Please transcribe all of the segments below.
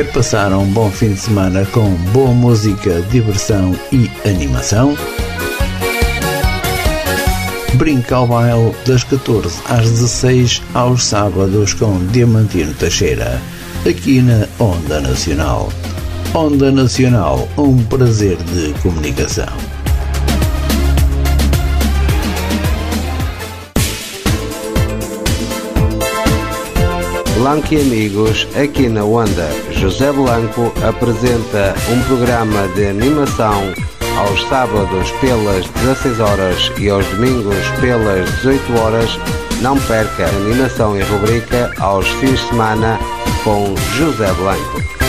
Quer passar um bom fim de semana com boa música, diversão e animação? Brinca ao baile das 14 às 16 aos sábados com Diamantino Teixeira, aqui na Onda Nacional. Onda Nacional, um prazer de comunicação. Blanco e amigos, aqui na Onda, José Blanco apresenta um programa de animação aos sábados pelas 16 horas e aos domingos pelas 18 horas. Não perca animação e rubrica aos fins de semana com José Blanco.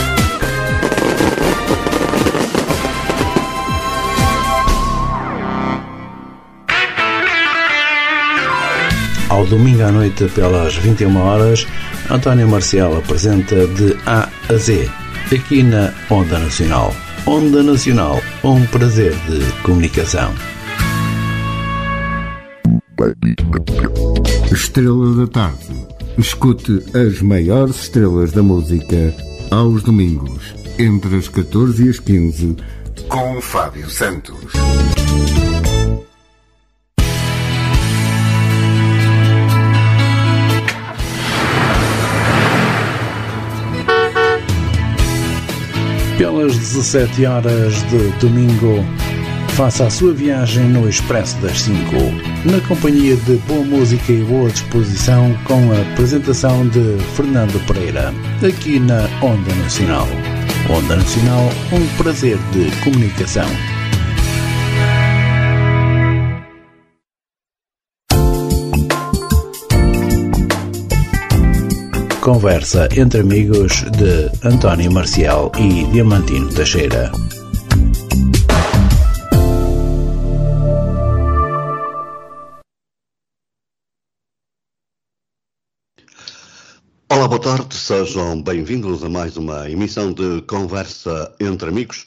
Ao domingo à noite, pelas 21 horas, António Marcial apresenta de A a Z, aqui na Onda Nacional. Onda Nacional, um prazer de comunicação. Estrela da Tarde. Escute as maiores estrelas da música aos domingos, entre as 14 e as 15, com Fábio Santos. Pelas 17 horas de domingo, faça a sua viagem no Expresso das 5, na companhia de boa música e boa disposição, com a apresentação de Fernando Pereira, aqui na Onda Nacional. Onda Nacional, um prazer de comunicação. Conversa entre amigos de António Marcial e Diamantino Teixeira. Olá, boa tarde, sejam bem-vindos a mais uma emissão de Conversa entre Amigos,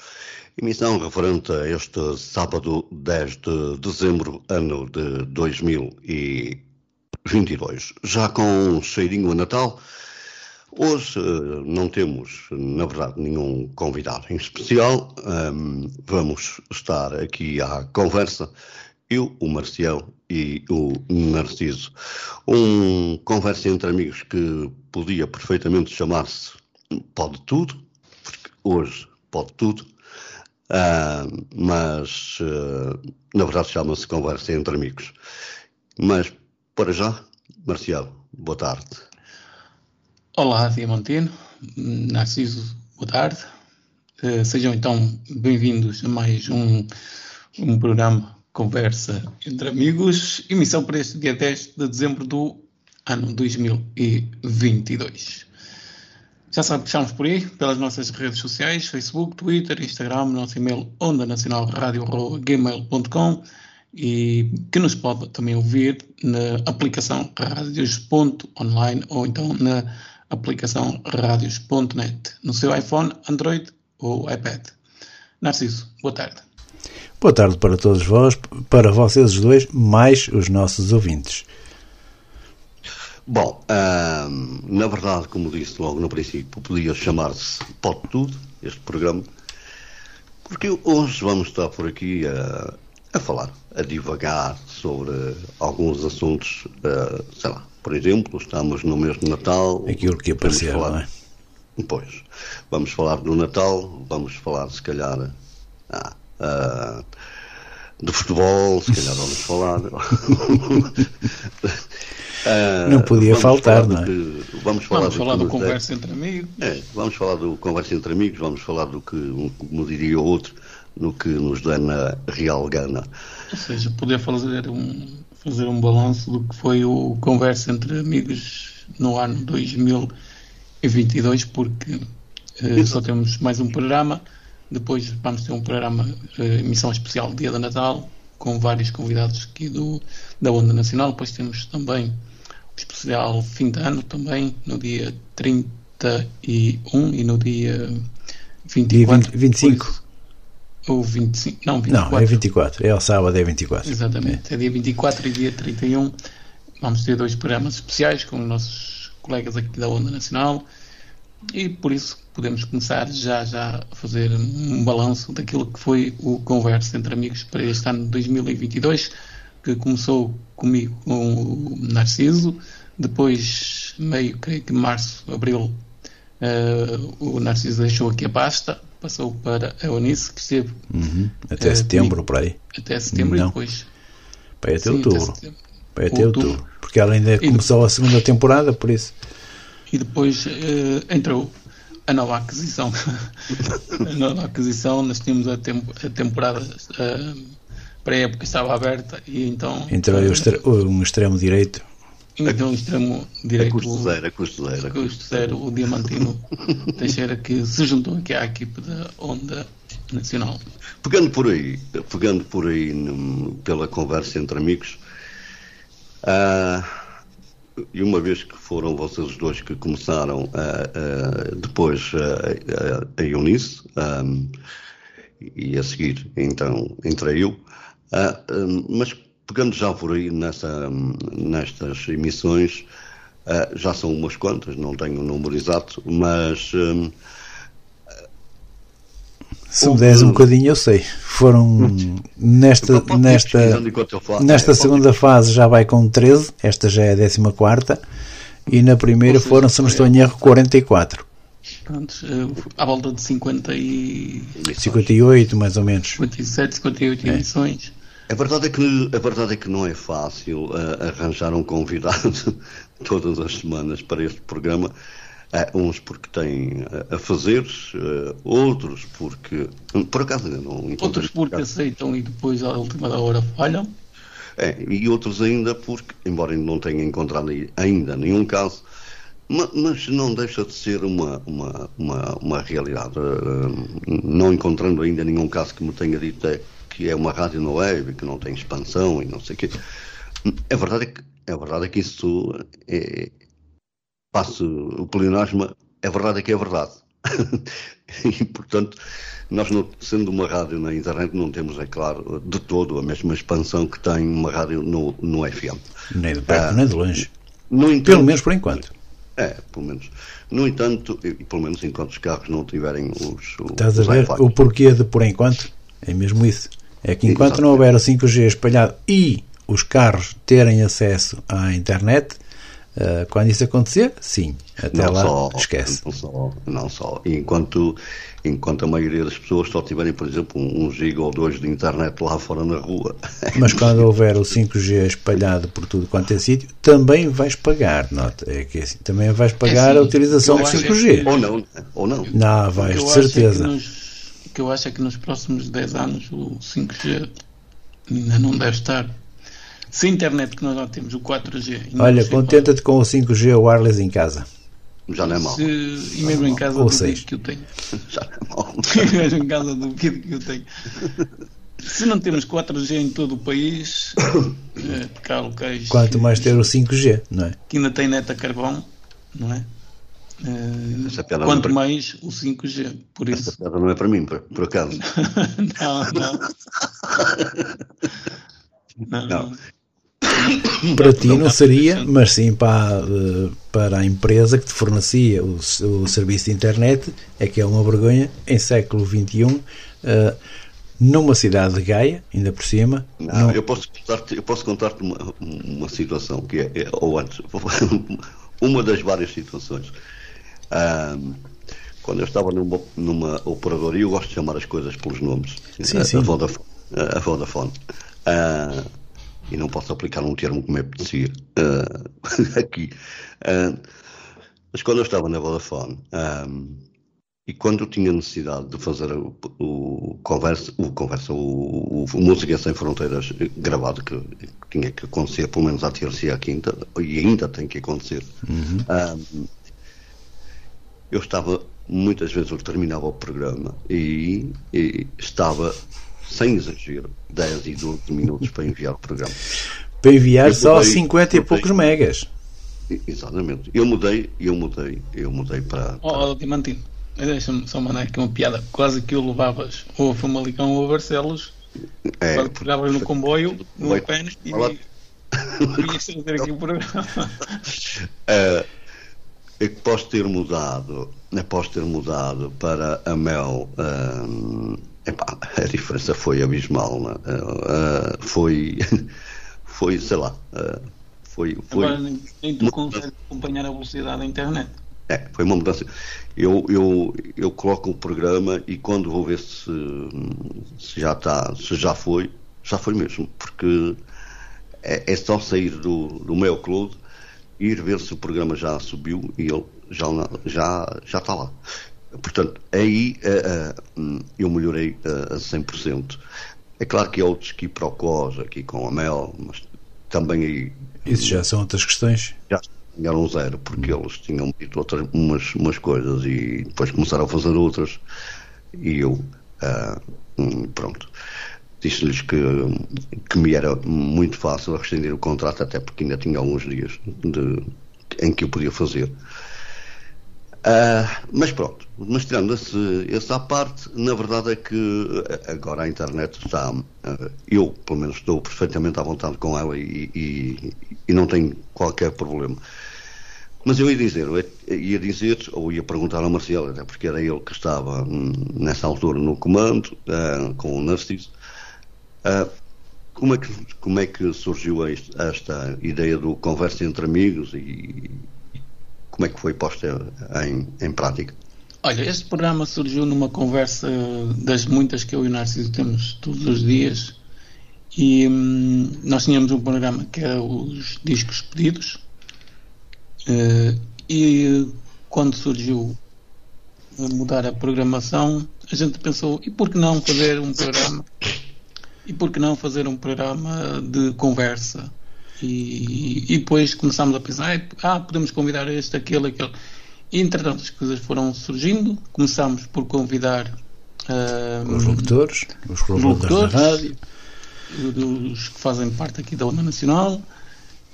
emissão referente a este sábado 10 de dezembro, ano de 2022. Já com um cheirinho a Natal, hoje eh, não temos, na verdade, nenhum convidado em especial, um, vamos estar aqui à conversa eu, o Marcial e o Narciso. Um conversa entre amigos que podia perfeitamente chamar-se Pode Tudo, porque hoje pode tudo, uh, mas uh, na verdade chama-se Conversa entre Amigos. Mas para já, Marcial, boa tarde. Olá, Diamantino, Narciso, boa tarde. Uh, sejam então bem-vindos a mais um, um programa Conversa entre Amigos, emissão para este dia 10 de dezembro do ano 2022. Já sabe que estamos por aí, pelas nossas redes sociais, Facebook, Twitter, Instagram, nosso e-mail onda e que nos pode também ouvir na aplicação radios.online ou então na aplicação radios.net no seu iPhone, Android ou iPad. Narciso, boa tarde. Boa tarde para todos vós, para vocês os dois, mais os nossos ouvintes. Bom, hum, na verdade, como disse logo no princípio, podia chamar-se Pode Tudo, este programa, porque hoje vamos estar por aqui a, a falar, a divagar sobre alguns assuntos, uh, sei lá, por exemplo, estamos no mês de Natal. Aquilo que aparecer, falar, não é? Pois, vamos falar do Natal, vamos falar, se calhar, ah, uh, de futebol, se calhar vamos falar. Uh, não podia faltar, não é? Que, vamos falar, vamos do, falar do conversa entre amigos. É, vamos falar do conversa entre amigos, vamos falar do que, um, como diria o outro, no que nos dá na real gana. Ou seja, poder fazer um, fazer um balanço do que foi o conversa entre amigos no ano 2022, porque uh, só temos mais um programa. Depois vamos ter um programa, uh, emissão especial Dia de Natal, com vários convidados aqui do, da Onda Nacional. Depois temos também o especial fim de ano, também no dia 31 e no dia 24. Dia 20, 25. Depois, ou 25, não, 24. Não, é 24, é ao sábado, é 24. Exatamente, é. é dia 24 e dia 31. Vamos ter dois programas especiais com os nossos colegas aqui da Onda Nacional. e por isso podemos começar já, já a fazer um balanço daquilo que foi o Conversa entre Amigos para este ano de 2022, que começou comigo com o Narciso, depois, meio, creio que março, abril, uh, o Narciso deixou aqui a pasta, passou para a Eunice, que esteve uhum. até uh, setembro, comigo, por aí. Até setembro Não. e depois. Para até sim, outubro. Até para até outubro. outubro. Porque ela ainda e começou depois, a segunda temporada, por isso. E depois uh, entrou a nova aquisição. a nova aquisição, nós tínhamos a, temp a temporada uh, para a época estava aberta e então. Entrou uh, um extremo direito então, extremo direito. A custo zero, a custo zero. A custo zero, o Diamantino Teixeira, que se juntou aqui à equipe da Onda Nacional. Pegando por aí, pegando por aí num, pela conversa entre amigos, uh, e uma vez que foram vocês dois que começaram, depois a Eunice, um, e a seguir, então, entrei eu, mas pegando já por aí nessa, nestas emissões, uh, já são umas quantas, não tenho o número exato, mas. Um, se me des um bocadinho, eu sei. Foram nesta, nesta, nesta segunda fase já vai com 13, esta já é a 14 e na primeira foram, se não estou em erro, 44. Pronto, eh, à volta de 50 e... 58, mais ou menos. 57, 58 é. emissões. A verdade é que, a verdade é que não é fácil uh, arranjar um convidado todas as semanas para este programa. Uh, uns porque têm uh, a fazer, outros porque. Por acaso ainda não Outros porque aceitam e depois à última hora falham. É, e outros ainda porque, embora não tenha encontrado ainda nenhum caso, mas não deixa de ser uma, uma, uma, uma realidade. Não encontrando ainda nenhum caso que me tenha dito é que é uma rádio no web, que não tem expansão e não sei o quê. A verdade é que, a verdade é que isso é, passo o pleonasmo, a verdade é que é verdade. e, portanto, nós, não, sendo uma rádio na internet, não temos, é claro, de todo a mesma expansão que tem uma rádio no, no FM. Nem de perto, ah, nem de longe. Entanto, pelo menos por enquanto. É, pelo menos. No entanto, e pelo menos enquanto os carros não tiverem os. Estás os a ver o porquê de por enquanto? É mesmo isso. É que enquanto não houver o 5G espalhado e os carros terem acesso à internet, uh, quando isso acontecer, sim, até não lá só, esquece. Não só, não só. Enquanto, enquanto a maioria das pessoas só tiverem, por exemplo, um, um giga ou dois de internet lá fora na rua. Mas quando houver o 5G espalhado por tudo quanto é sítio, também vais pagar, nota. É que é assim, também vais pagar é assim, a utilização do 5G. Ou não, ou não. Não, vais, de certeza que eu acho é que nos próximos 10 anos o 5G ainda não deve estar. Se a internet que nós já temos, o 4G. Olha, contenta-te com o 5G wireless em casa. Já não é mal. Se, e mesmo em casa Ou do que eu tenho. Já não é mal. mesmo em casa do que eu tenho. Se não temos 4G em todo o país, é, cá locais. Quanto mais ter o 5G, não é? Que ainda tem neta carvão, não é? Uh, quanto mais o 5G. Por isso. Essa piada não é para mim, por, por acaso. não, não. não. não. Para ti não seria, mas sim para, para a empresa que te fornecia o, o serviço de internet, é que é uma vergonha, em século XXI, uh, numa cidade de Gaia, ainda por cima. Não, não... eu posso contar-te contar uma, uma situação que é, é, ou antes, uma das várias situações. Um, quando eu estava numa, numa operadora, e eu gosto de chamar as coisas pelos nomes, sim, a, sim. a Vodafone, a Vodafone uh, e não posso aplicar um termo como é apetecia uh, aqui, uh, mas quando eu estava na Vodafone, e quando eu tinha necessidade de fazer o, o conversa, o, conversa o, o, Música Sem Fronteiras gravado, que, que, tinha que acontecer pelo menos à terça e à quinta, e ainda tem que acontecer, uhum. um, eu estava, muitas vezes eu terminava o programa e, e estava, sem exagero, 10 e 12 minutos para enviar o programa. Para enviar eu só mudei, 50 e poucos megas. Exatamente. Eu mudei, eu mudei, eu mudei para. para... Oh, Dimantino, deixa-me só mandar aqui uma piada. Quase que o levavas ou a Famalicão ou a Barcelos. É, quando pegavas no comboio, no pênis e. Ias fazer aqui o programa. Uh, é que posso ter mudado após ter mudado para a Mel, uh, epá, a diferença foi abismal. Uh, foi, foi, sei lá, foi, foi. Agora nem, nem tu consegues acompanhar a velocidade da internet. É, foi uma mudança. Eu, eu, eu coloco o programa e quando vou ver se, se já está, se já foi, já foi mesmo, porque é, é só sair do, do meu clube, ir ver se o programa já subiu e ele já, já, já está lá. Portanto, aí uh, uh, eu melhorei uh, a 100%. É claro que há outros quiprocós aqui com a Mel, mas também aí. Isso já são outras questões? Já ganharam zero, porque hum. eles tinham dito outras, umas, umas coisas e depois começaram a fazer outras e eu, uh, pronto, disse-lhes que, que me era muito fácil rescindir o contrato, até porque ainda tinha alguns dias de, em que eu podia fazer. Uh, mas pronto, mas tirando esse, essa parte, na verdade é que agora a internet está. Uh, eu, pelo menos, estou perfeitamente à vontade com ela e, e, e não tenho qualquer problema. Mas eu ia dizer, eu ia dizer, ou ia perguntar ao Marcelo, até porque era ele que estava hum, nessa altura no comando, uh, com o Narciso, uh, como, é que, como é que surgiu esta, esta ideia do conversa entre amigos e, como é que foi posta em, em prática? Olha, este programa surgiu numa conversa das muitas que eu e o Narciso temos todos os dias e hum, nós tínhamos um programa que era os discos pedidos Uh, e quando surgiu mudar a programação, a gente pensou, e por que não fazer um programa? E por que não fazer um programa de conversa? E, e depois começámos a pensar, ah, podemos convidar este, aquele, aquele. E entretanto as coisas foram surgindo, começámos por convidar uh, os locutores, os locutores da rádio, os que fazem parte aqui da Onda Nacional.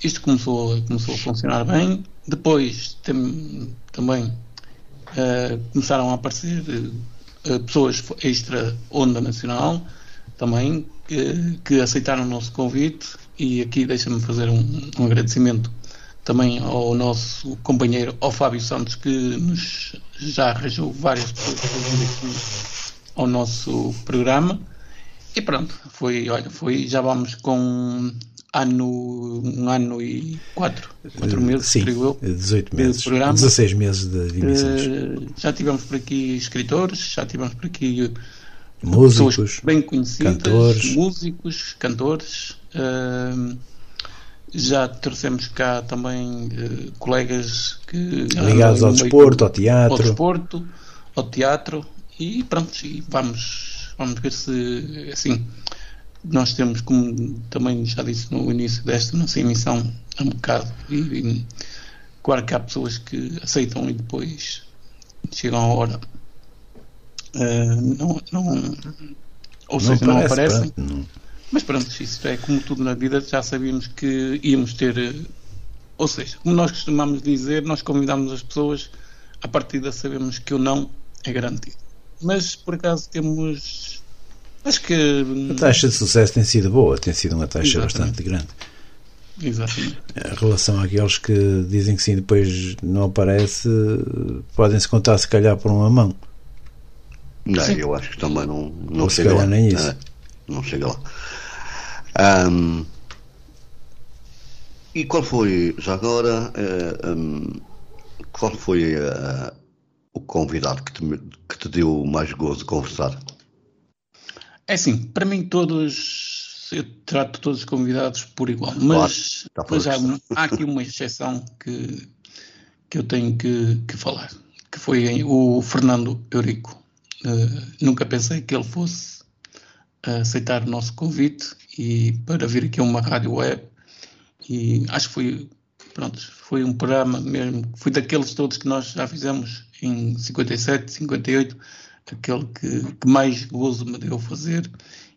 Isto começou, começou a funcionar bem depois tem, também uh, começaram a aparecer uh, pessoas extra onda nacional também que, que, aceitaram o nosso convite e aqui deixa-me fazer um, um, agradecimento também ao nosso companheiro, ao Fábio Santos, que nos já arranjou várias pessoas aqui ao nosso programa. E pronto, foi, olha, foi, já vamos com ano, um ano e quatro, quatro eh, meses, Sim, eu. 18 meses, programa. 16 meses de, emissões. Uh, já tivemos por aqui escritores, já tivemos por aqui músicos, pessoas bem conhecidas, cantores. músicos, cantores. Uh, já trouxemos cá também uh, colegas que ligados ao desporto, ao teatro, ao desporto, ao teatro e pronto, e vamos, vamos ver se assim nós temos, como também já disse no início desta nossa emissão, um bocado. E, e claro que há pessoas que aceitam e depois chegam a hora. Uh, não, não, ou seja, não, aparecem. Pronto, não. Mas pronto, isso é como tudo na vida, já sabíamos que íamos ter. Ou seja, como nós costumamos dizer, nós convidamos as pessoas, a partir da sabemos que o não é garantido. Mas por acaso temos Acho que. A taxa de sucesso tem sido boa, tem sido uma taxa Exatamente. bastante grande. Exatamente. Em relação àqueles que dizem que sim, depois não aparece, podem-se contar se calhar por uma mão. Não, sim. eu acho que também não, não Ou chega lá. nem isso. É, não chega lá. Um, e qual foi, já agora, um, eh, qual foi uh, o convidado que te, que te deu mais gozo de conversar? É assim, para mim todos, eu trato todos os convidados por igual, mas, claro, mas há, há, aqui uma exceção que, que eu tenho que, que falar, que foi o Fernando Eurico. Uh, nunca pensei que ele fosse aceitar o nosso convite e para vir aqui a uma rádio web. E acho que foi pronto, foi um programa mesmo, foi daqueles todos que nós já fizemos em 57, 58 aquele que, que mais gozo me deu fazer.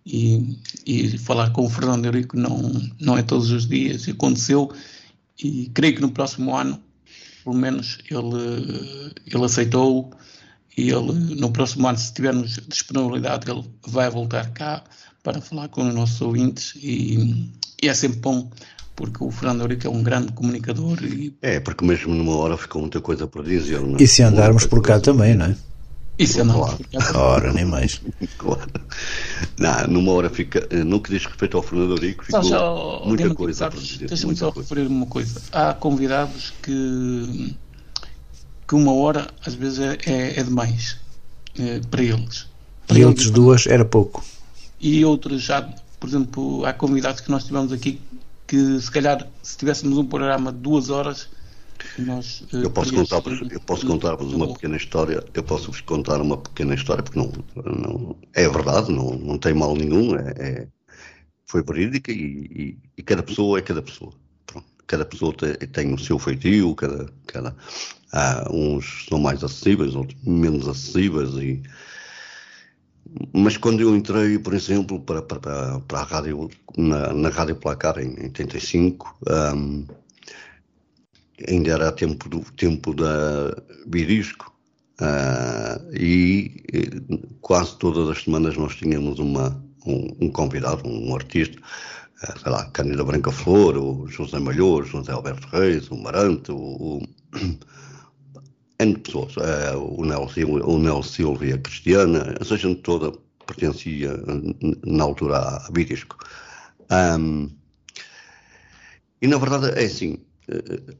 E, e, falar com o Fernando Eurico não, não é todos os dias, aconteceu. E creio que no próximo ano, pelo menos, ele, ele aceitou e ele, no próximo ano, se tivermos disponibilidade, ele vai voltar cá para falar com os nossos ouvintes e, e é sempre bom porque o Fernando Eurico é um grande comunicador. E... É, porque mesmo numa hora ficou muita coisa para dizer. Não? É? E se andarmos por cá também, não é? E se andarmos por cá Ora, nem mais. claro. Não, numa hora fica. No que diz respeito ao Fernando Eurico, ficou só, muita coisa para dizer. Deixa-me só referir uma coisa. Há convidados que. Que uma hora às vezes é, é, é demais é, para eles. Para e outros duas era pouco. E outros já, por exemplo, há convidados que nós tivemos aqui que se calhar se tivéssemos um programa de duas horas nós, eh, eu posso contar eu posso contar uma pequena história eu posso vos contar uma pequena história porque não, não é verdade não, não tem mal nenhum é, é foi verídica e, e, e, cada pessoa é cada pessoa Pronto. cada pessoa tem, tem, o seu feitio cada, cada uns são mais acessíveis outros menos acessíveis e mas quando eu entrei, por exemplo, para, para, para a rádio, na, na Rádio Placar em 85, um, ainda era tempo do tempo da Birisco, uh, e, e, quase todas as semanas nós tínhamos uma, um, um convidado, um artista, uh, sei lá, Cândida Branca Flor, o José Malhor, José Alberto Reis, o Marante, o, o N pessoas, uh, o, Nelson, o Nelson Silva e a Cristiana, essa gente toda pertencia na altura à Birisco. Um, e na verdade é assim, eh,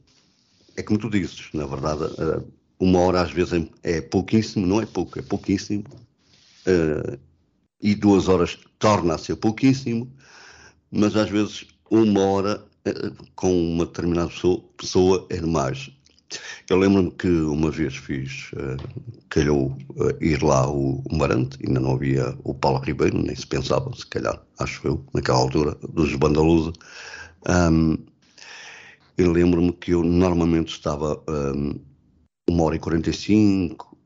é como tu dizes, na verdade, eh, uma hora às vezes é, é pouquíssimo, não é pouco, é pouquíssimo, e duas horas torna a ser pouquíssimo, mas às vezes uma hora com uma determinada pessoa é demais. Eu lembro-me que uma vez fiz, uh, calhou uh, ir lá o, o Marante, ainda não havia o Paulo Ribeiro, nem se pensava, se calhar, acho eu, naquela altura, dos Bandalusa. Um, eu lembro-me que eu normalmente estava um, uma hora e quarenta e cinco,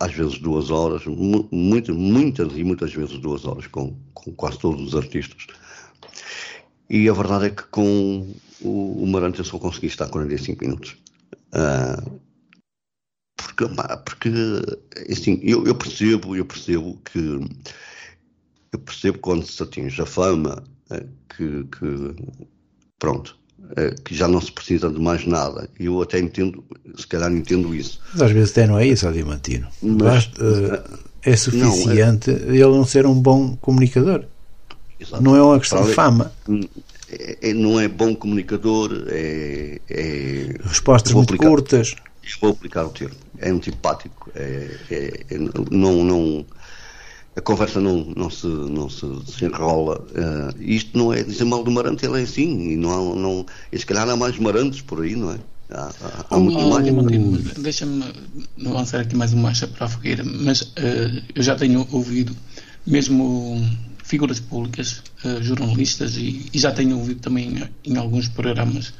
às vezes duas horas, muitas, muitas e muitas vezes duas horas com, com quase todos os artistas. E a verdade é que com o, o Marante eu só consegui estar 45 minutos. Uh, porque, porque assim, eu, eu, percebo, eu percebo que eu percebo quando se atinge a fama uh, que, que, pronto, uh, que já não se precisa de mais nada. Eu até entendo, se calhar entendo isso. Mas às vezes até não é isso, Adimantino. Mas, é suficiente não, é, ele não ser um bom comunicador. Exatamente. Não é uma questão de fama. É, é, não é bom comunicador, é. é Respostas muito aplicar, curtas. vou aplicar o termo. É antipático. É, é, é, não, não, a conversa não, não, se, não se desenrola. Uh, isto não é dizer mal do Marante, ele é assim. E, não há, não, e se calhar há mais Marantes por aí, não é? Há, há, há muito mais. Deixa-me avançar aqui mais uma marcha para a fogueira, mas uh, eu já tenho ouvido, mesmo figuras públicas, uh, jornalistas, e, e, já tenho ouvido também em alguns programas,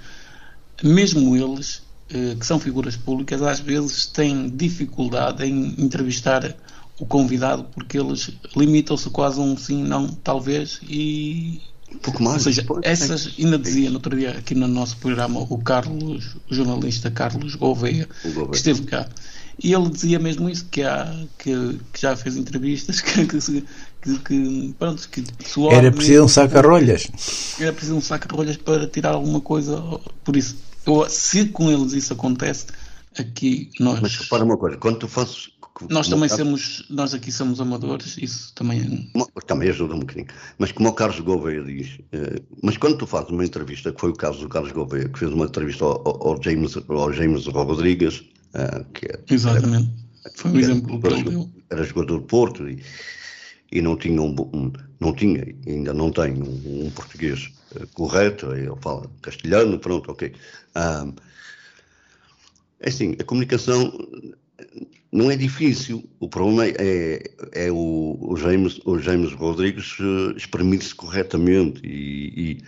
mesmo eles, uh, que são figuras públicas, às vezes têm dificuldade em entrevistar o convidado porque eles limitam-se quase a um sim, não, talvez, e. Um pouco mais. Ou seja, depois, essas, ainda dizia no outro dia aqui no nosso programa o Carlos, o jornalista Carlos Gouveia, que esteve cá. E ele dizia mesmo isso, que, há, que, que já fez entrevistas, que, que, que, que, pronto, que Era preciso um saca-rolhas. Era preciso um saca-rolhas para tirar alguma coisa. Por isso, eu, se com eles isso acontece, aqui nós. Mas repara uma coisa, quando tu fazes. Nós também caso, somos, nós aqui somos amadores, isso também. Também ajuda um bocadinho. Mas como o Carlos Gouveia diz, eh, mas quando tu fazes uma entrevista, que foi o caso do Carlos Gouveia, que fez uma entrevista ao, ao James, ao James Rodrigues, eh, que é, Exatamente. Era, foi um exemplo que ele deu. Era jogador do Porto e e não tinha, um, um não tinha ainda não tem um, um português uh, correto, ele fala castelhano, pronto, ok. Um, é assim, a comunicação não é difícil, o problema é, é o, o, James, o James Rodrigues uh, exprimir-se corretamente e,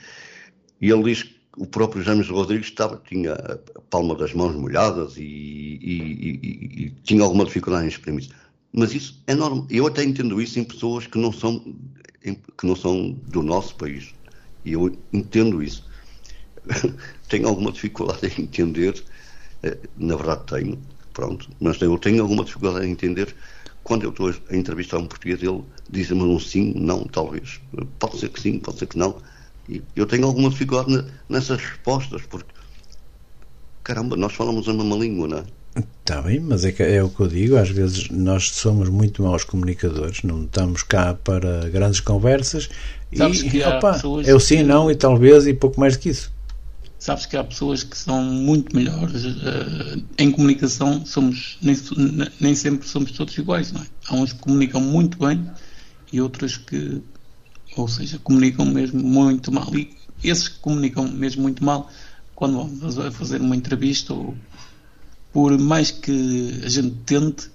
e, e, ele diz que o próprio James Rodrigues estava, tinha a palma das mãos molhadas e, e tinha alguma dificuldade em exprimir-se mas isso é normal. Eu até entendo isso em pessoas que não são, que não são do nosso país. E eu entendo isso. tenho alguma dificuldade em entender, eh, na verdade tenho, pronto, mas eu tenho alguma dificuldade em entender quando eu estou a entrevistar um português, ele diz-me um sim, não, talvez. Pode ser que sim, pode ser que não. E eu tenho alguma dificuldade nessas respostas, porque caramba, nós falamos a mesma língua, não é? Está bem, mas é, que, é o que eu digo, às vezes nós somos muito maus comunicadores, não estamos cá para grandes conversas Sabes e que há opa, pessoas é o sim, que- não e talvez e pouco mais do que isso. Sabes que há pessoas que são muito melhores eh, em comunicação, somos nem, nem sempre somos todos iguais, não é? Há uns que comunicam muito bem e outros que, ou seja, comunicam mesmo muito mal. E esses que comunicam mesmo muito mal, quando a fazer uma entrevista, ou, por mais que a gente tente,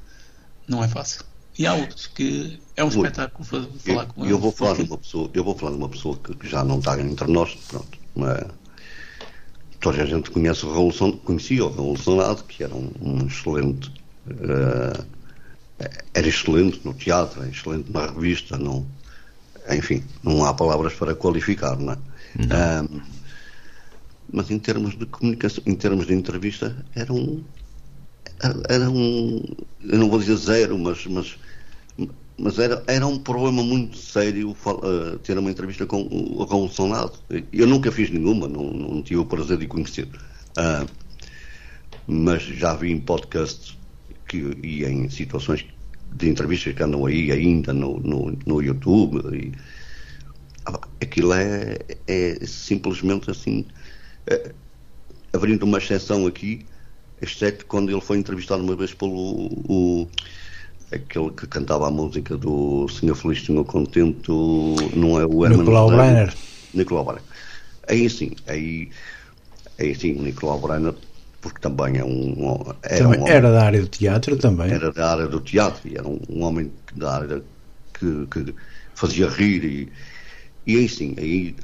não é fácil. E há outros que é um espetáculo fa- falar com eles. eu vou falar de porque- uma pessoa, eu vou falar de uma pessoa que já não está entre nós, pronto. Mas toda a gente conhece o Revolução, conhecia o Revolucionado, que era um, um excelente, eh, era excelente no teatro, era excelente na revista, não, enfim, não há palavras para qualificar, não é? Ahm, mas em termos de comunicação, em termos de entrevista, era um, era um, eu não vou dizer zero, mas, mas, mas era, era um problema muito sério eh, ter uma entrevista com o Raul Sonado. Eu nunca fiz nenhuma, não, não tive o prazer de o conhecer. Ah, mas já vi em podcasts que, e em situações de entrevistas que andam aí ainda no, no, no YouTube. E, ah, aquilo é, é simplesmente assim. eh, abrindo uma exceção aqui, exceto quando ele foi entrevistado uma vez pelo o, aquele que cantava a música do Senhor Feliz, Senhor Contente, o- não é o Herman Nicolau José? Breiner. Nicolau Breiner. Aí sim, aí, aí sim, o Nicolau Breiner, porque também é um. Era, Também um homem- era da área do teatro também. era da área do teatro e era um, um homem da área que, que fazia rir e, e aí sim, aí,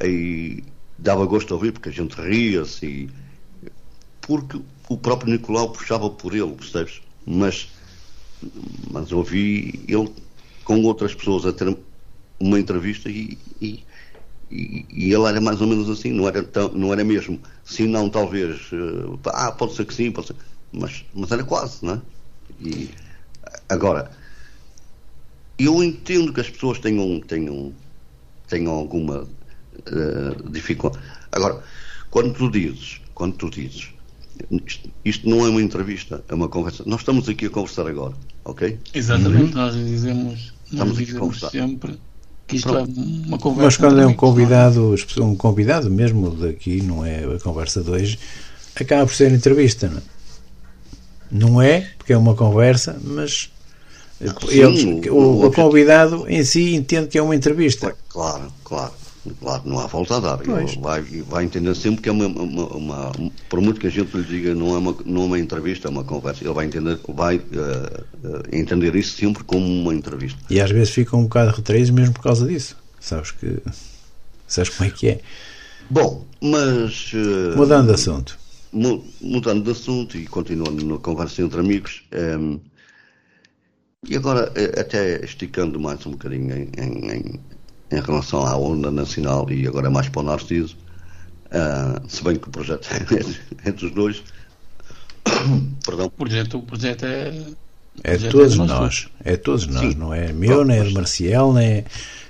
aí dava gosto de ouvir porque a gente ria-se e porque o próprio Nicolau puxava por ele, percebes? Mas, mas ouvi ele com outras pessoas a ter uma entrevista e, e, e, e ele era mais ou menos assim, não era, tão, não era mesmo, sim, não, talvez, eh, ah, pode ser que sim, pode ser, mas, mas era quase, não é? E, agora, eu entendo que as pessoas tenham, tenham, tenham alguma eh, dificuldade. Agora, quando tu dizes, quando tu dizes, isto, isto não é uma entrevista, é uma conversa. Nós estamos aqui a conversar agora, ok? Exatamente, nós dizemos, Estamos nós aqui a dizemos conversar. sempre isto Pronto. é uma conversa. Mas quando é um convidado, um convidado mesmo daqui, não é a conversa de hoje, acaba por ser entrevista, não é? Não é, porque é uma conversa, mas Sim, eles- o- o, o o convidado em si entende que é uma entrevista. Claro, claro, claro, não há volta a dar. Vai, vai entender sempre que é uma, uma, uma- Por muito que a gente lhe diga, não é uma, não é uma entrevista, é uma conversa. Ele vai entender, vai, eh, entender isso sempre como uma entrevista. E às vezes ficam um bocado retraídos mesmo por causa disso. Sabes que. Sabes como é que é? Bom, mas. eh, Mudando de assunto. mu- mudando de assunto e continuando na conversa entre amigos. ehm, e agora, até esticando mais um bocadinho em, em, em- relação à onda nacional e agora mais para o Narciso, ah, se bem que o projeto é dos dois, perdão, O projeto, o projeto é. o É projeto todos de nós. É todos nós, Sim. não é meu, nem é de Marcial, nem é.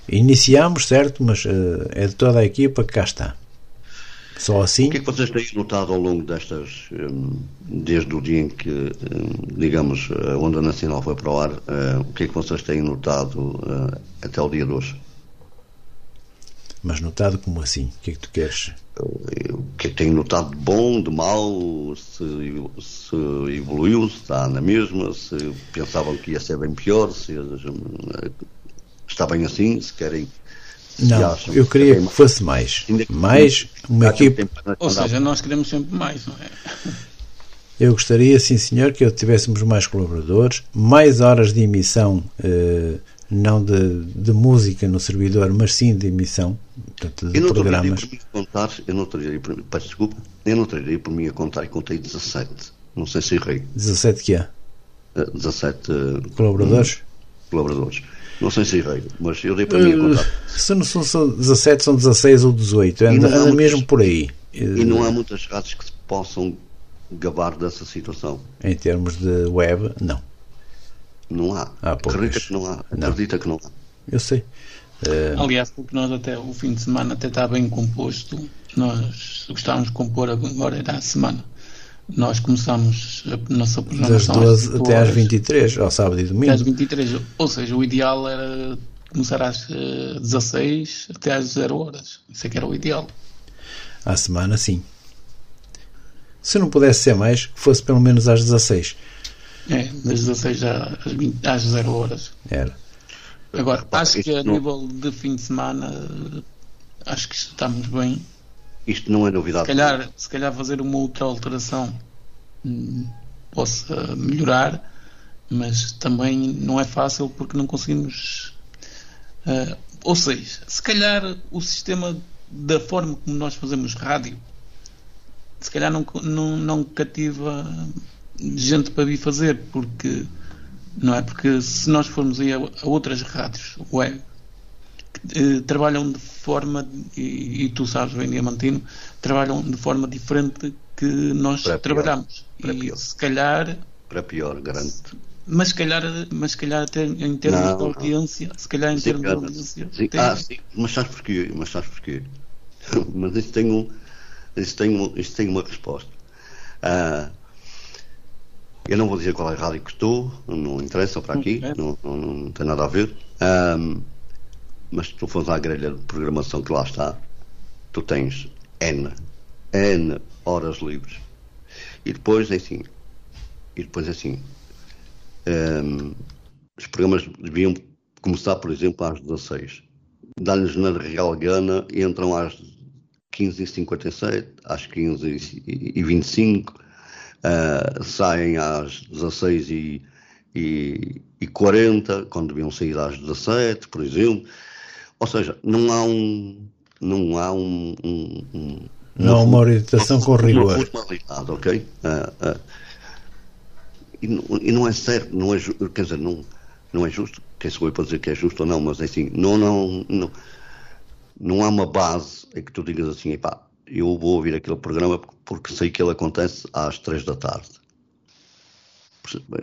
Iniciamos, certo, mas eh, é de toda a equipa que cá está. Só assim. O que é que vocês têm notado ao longo destas, hum, desde o dia em que, hum, digamos, a Onda Nacional foi para o ar, eh, o que é que vocês têm notado eh, até o dia de hoje? Mas notado como assim? O que é que tu queres? O que é que têm notado de bom, de mau, se, se evoluiu, se está na mesma, se pensavam que ia ser bem pior, se está bem assim, se querem. se Não, acham eu queria tem que fosse mais. Mais uma equipe. Ou seja, nós queremos sempre mais, não é? Eu gostaria, sim senhor, que eu tivéssemos mais colaboradores, mais horas de emissão, eh, não de, de música no servidor, mas sim de emissão, portanto, de Eu não programas. por mim a contar, eu não estou por mim, peço desculpa, eu não estou por mim a contar e contei 17. Não sei se errei. 17 que há? Eh, 17 eh, Colaboradores? colaboradores. Não sei se errei, mas eu dei para mim a Eh, contar. se não são, são 17, são 16 ou 18. Anda, não há anda muitos- mesmo por aí. E não há muitas rádios que se possam gabar dessa situação. Em termos de web, não. Não há. Poucas. Acredita que não há. Não. Acredita que não há. Eu sei. Uh... Aliás, porque nós até o fim de semana até está bem composto. Nós gostávamos de compor agora era a semana. Nós começamos a nossa programação das 12 até às 23, ao sábado e domingo. Até às 23, ou seja, o ideal era começar às 16 até às 0 horas. Isso é que era o ideal. À semana, sim. Se não pudesse ser mais, fosse pelo menos às 16. É, das 16 às, 20, às 0 horas. Era. Agora, acho que a não... nível de fim de semana, acho que estamos bem. Isto não é novidade. Se calhar, se calhar fazer uma outra alteração hum, possa melhorar, mas também não é fácil porque não conseguimos. Uh, ou seja, se calhar o sistema da forma como nós fazemos rádio, se calhar não, não, não cativa gente para vir fazer, porque não é? Porque se nós formos a, a outras rádios web que eh, trabalham de forma, e, e, tu sabes bem, Diamantino, trabalham de forma diferente que nós para trabalhamos. Pior, e pior. se calhar. Para pior, garanto. Mas se calhar, mas se calhar até em termos não, de audiência, não. se calhar em sim, termos cara, de audiência. Sim. Tem... Ah, sim, mas sabes porquê? Mas sabes porquê? mas isso tem, um, isso, tem um, isso tem uma resposta. Ah, eu não vou dizer qual é a rádio que estou, não interessa para aqui, não, não, não, tem nada a ver. Um, mas se tu fores à grelha de programação que lá está, tu tens N, N horas livres. E depois é assim, e depois é assim, um, os programas deviam começar, por exemplo, às 16. Dá-lhes na Real Gana e entram às 15h57, às 15h25 uh, saem às 16 e, e, e 40, quando deviam sair às 17, por exemplo. Ou seja, não há um. Não há um. um, um não há uma orientação com rigor. Uma formalidade, ok? Uh, uh, e, não, e não é certo, não é, quer dizer, não, não é justo, quem sou eu para dizer que é justo ou não, mas é assim, não, não, não, não há uma base em que tu digas assim, epá, eu vou ouvir aquele programa porque sei que ele acontece às três da tarde.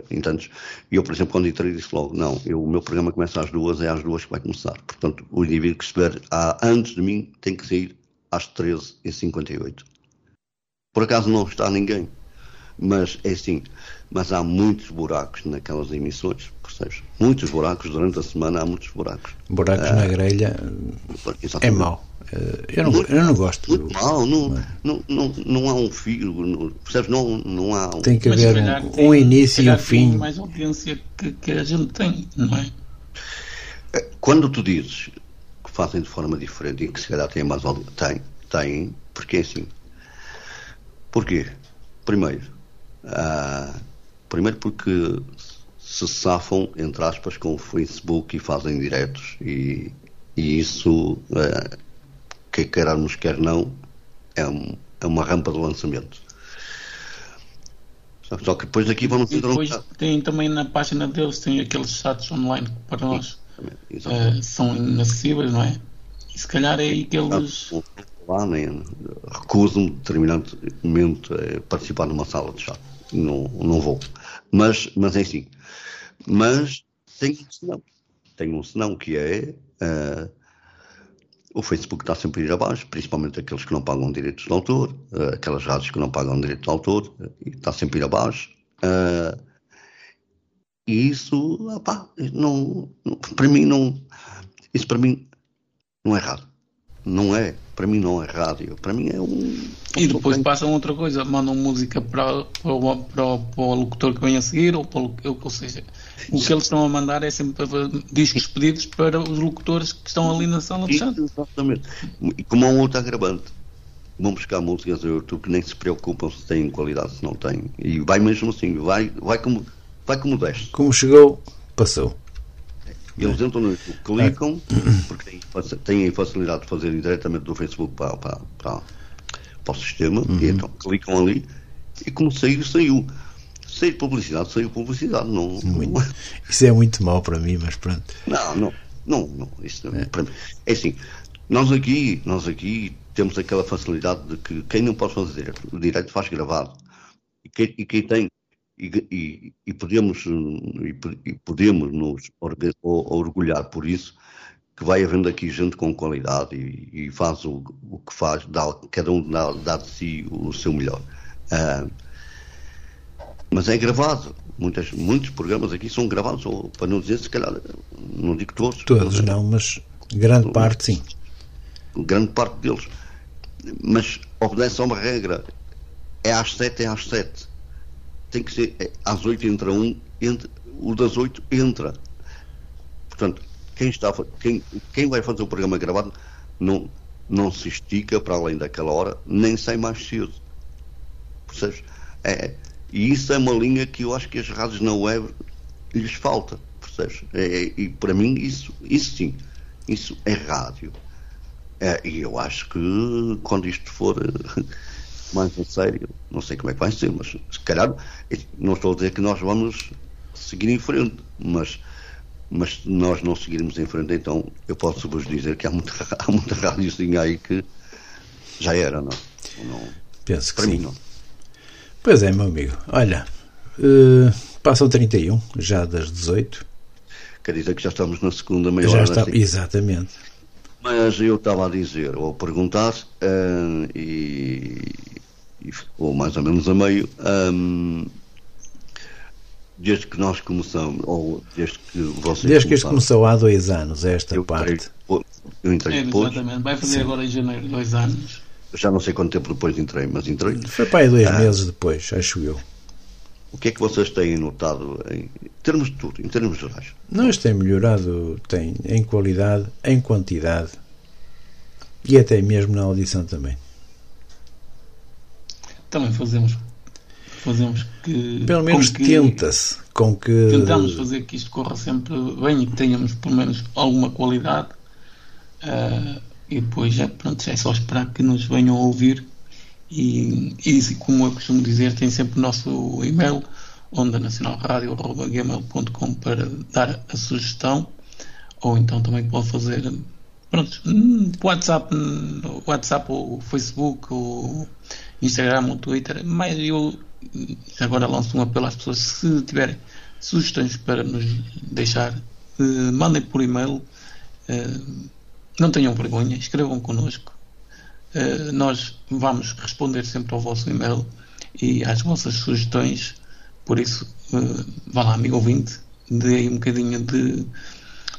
Entendes? E eu, por exemplo, quando entrei, disse logo: não, eu, o meu programa começa às duas, é às duas que vai começar. Portanto, o indivíduo que estiver antes de mim tem que sair às 13h58. Por acaso não está ninguém, mas é assim. Mas há muitos buracos naquelas emissões, percebes? Muitos buracos durante a semana, há muitos buracos. Buracos ah, na grelha é mau. Eh, eu não, muito, eu não gosto. Muito mal, não, não, não, não há um fio, percebes? Não, não há um... Tem que haver um, um início e um fim. mais audiência que, que a gente tem, não é? é? Quando tu dizes que fazem de forma diferente e que se calhar têm mais audiência, tem, tem, porque é assim. Porquê? Primeiro, ah, primeiro porque se safam, entre aspas, com o Facebook e fazem diretos e, e isso ah, quer queiramos, quer não, é, um, é uma rampa de lançamento. Só que depois daqui vamos e depois um... tem também na página deles tem aqueles sites online que para nós uh, são inacessíveis, não é? E se calhar é aí que eles. Lá, nem recuso-me determinado momento a participar numa sala de chat. Não, não vou. Mas, mas é assim. Mas tem um senão. Tem um senão que é. Uh, o Facebook está sempre a ir abaixo, principalmente aqueles que não pagam direitos de autor, uh, aquelas rádios que não pagam direitos de autor, está sempre a ir abaixo. Uh, e isso, opá, não, para mim não, isso para mim não é rádio. Não é, para mim não é rádio, para mim é um. E depois passam outra coisa, mandam música para, para, para, para o locutor que vem a seguir, ou, para, ou seja, o que eles estão a mandar é sempre discos pedidos para os locutores que estão ali na sala de chat. Exatamente. E como há um outro agravante, vão buscar músicas no YouTube que nem se preocupam se têm qualidade, se não têm. E vai mesmo assim, vai, vai, como, vai como desce. Como chegou, passou. Eles entram no YouTube, clicam, porque têm, a facilidade de fazer diretamente do Facebook para, para, para, para o sistema, uhum. e então clicam ali, e como sair, saiu. Sair publicidade, saiu publicidade. Não, muito. não... Isso é muito mau para mim, mas pronto. Não, não, não, não. Isso é. Para mim. é assim, nós aqui, nós aqui temos aquela facilidade de que quem não pode fazer o direito faz gravado. E quem, e quem tem, e, e, e, podemos, e, e podemos nos orgulhar por isso, que vai havendo aqui gente com qualidade e, e faz o, o, que faz, dá, cada um dá, dá, de si o seu melhor. Uh, mas é gravado. Muitas, muitos programas aqui são gravados, ou para não dizer, se calhar, não digo todos. Todos não, não mas grande parte sim. Grande parte deles. Mas obedece a uma regra. É às sete, é às sete. Tem que ser é, às oito entra um, entra, o das oito entra. Portanto, quem, está, quem, quem vai fazer o programa gravado não, não se estica para além daquela hora, nem sai mais cedo. Percebes? É, e isso é uma linha que eu acho que as rádios na web lhes falta. Percebes? É, é, e para mim, isso, isso sim, isso é rádio. É, e eu acho que quando isto for mais a sério, não sei como é que vai ser, mas se calhar, não estou a dizer que nós vamos seguir em frente, mas mas se nós não seguirmos em frente, então eu posso vos dizer que há muita, há muita rádiozinha aí que já era, não? não Penso que Para sim. Mim, não. Pois é, meu amigo. Olha, uh, passam 31, já das 18. Quer dizer que já estamos na segunda meia já hora. Está, assim. Exatamente. Mas eu estava a dizer, ou perguntar, uh, e, e, ou mais ou menos a meio, um, desde que nós começamos, ou desde que vocês Desde que isto começou há dois anos, esta eu parte. Entrei, eu entrei é, depois. Exatamente, vai fazer Sim. agora em janeiro dois anos. Já não sei quanto tempo depois entrei, mas entrei. Foi para aí dois ah, meses depois, acho eu. O que é que vocês têm notado em termos de tudo, em termos gerais? Nós temos melhorado tem, em qualidade, em quantidade e até mesmo na audição também. Também fazemos fazemos que. Pelo menos tenta-se com que. Tentamos fazer que isto corra sempre bem e que tenhamos pelo menos alguma qualidade. Uh, e depois já, pronto, é só esperar que nos venham ouvir. E, e como eu costumo dizer, tem sempre o nosso e-mail, ondanacionalradio.gmail.com para dar a sugestão. Ou então também pode fazer pronto, WhatsApp, WhatsApp ou Facebook ou Instagram ou Twitter, mas eu agora lanço um apelo às pessoas, se tiverem sugestões para nos deixar, uh, mandem por e-mail, uh, não tenham vergonha, escrevam connosco. Uh, nós vamos responder sempre ao vosso e-mail e às vossas sugestões, por isso, vá lá, amigo ouvinte, dê aí um bocadinho de,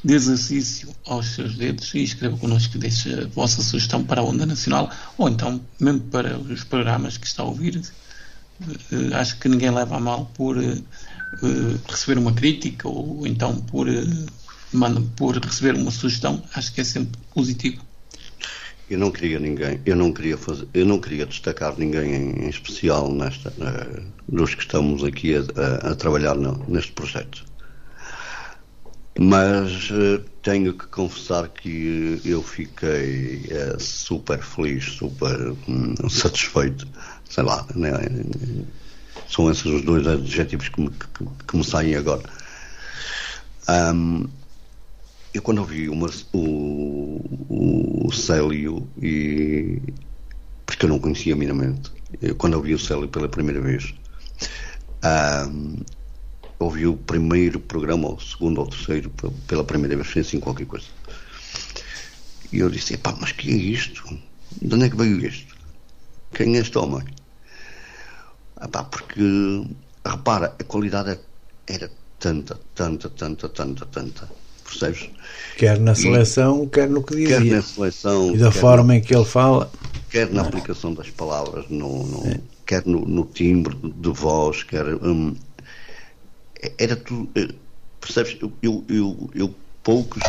de exercício aos seus dedos e escreva connosco deixe a vossa sugestão para a Onda Nacional ou então mesmo para os programas que está a ouvir uh, acho que ninguém leva a mal por uh, receber uma crítica ou então por, por receber uma sugestão, acho que é sempre positivo. Eu não queria ninguém, eu não queria fazer, eu não queria destacar ninguém em, em especial nesta, uh, dos que estamos aqui a, a, a trabalhar no, neste projeto. Mas uh, tenho que confessar que eu fiquei uh, super feliz, super um, satisfeito sei lá, né? são esses os dois adjetivos que me, que, que me saem agora. Um, eu quando ouvi uma, o, o Célio e porque eu não conhecia minimamente, eu quando ouvi o Célio pela primeira vez, um, ouvi o primeiro programa, ou o segundo ou o terceiro, pela primeira vez, fez assim qualquer coisa. E eu disse, pá, mas que é isto? De onde é que veio isto? Quem é este homem? Epá, porque, repara, a qualidade era tanta, tanta, tanta, tanta, tanta. Percebes? Quer na seleção, e, quer no que dizia. Quer na seleção. E da forma na, em que ele fala. Quer na aplicação das palavras, no, no é. quer no, no, timbre de voz, quer. Hum, era tudo. Eh, percebes? Eu, eu, eu, eu poucos.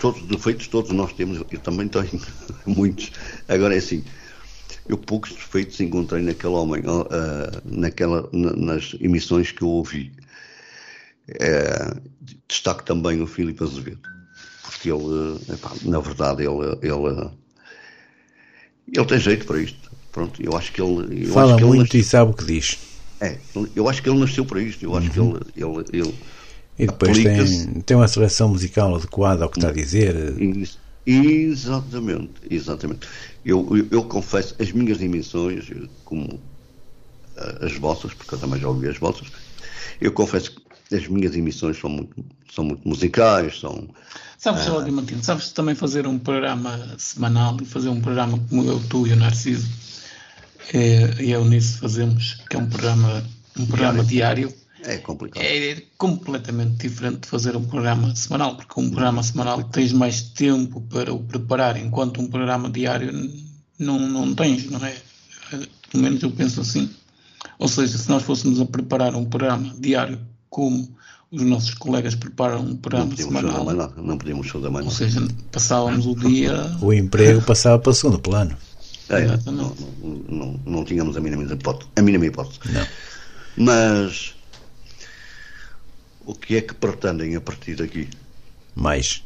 Todos os defeitos, todos nós temos, eu também tenho muitos. Agora é assim eu poucos defeitos encontrei naquele homem, uh, naquela, nas emissões que eu ouvi. É, destaco também o Filipe Azevedo, porque ele, epá, na verdade, ele, ele, ele tem jeito para isto. Pronto, eu acho que ele. Fala que muito nasceu, e sabe o que diz. É, eu acho que ele nasceu para isto. Eu acho que ele, ele, ele e depois tem, tem uma seleção musical adequada ao que está a dizer. Exatamente, exatamente. Eu, eu, eu, confesso, as minhas emissões, como as vossas, porque eu também já ouvi as vossas, eu confesso que as minhas emissões são muito, são muito musicais, são... Sabes, uh, Diamantino, sabes também fazer um programa semanal e fazer um programa como eu, tu e o Narciso, é, e é nisso fazemos, que é um programa, um programa diário. diário é complicado. É completamente diferente de fazer um programa semanal, porque um programa semanal tens mais tempo para o preparar, enquanto um programa diário não, não tens, não é? Pelo menos eu penso assim. Ou seja, se nós fôssemos a preparar um programa diário como os nossos colegas preparam um programa não semanal. Nada, não podíamos fazer mais Ou seja, passávamos o dia. O emprego passava para o segundo plano. É, é não, não, não, não, tínhamos a mínima hipótese. A mínima hipótese. Não. Mas o que é que pretendem a partir daqui? Mais.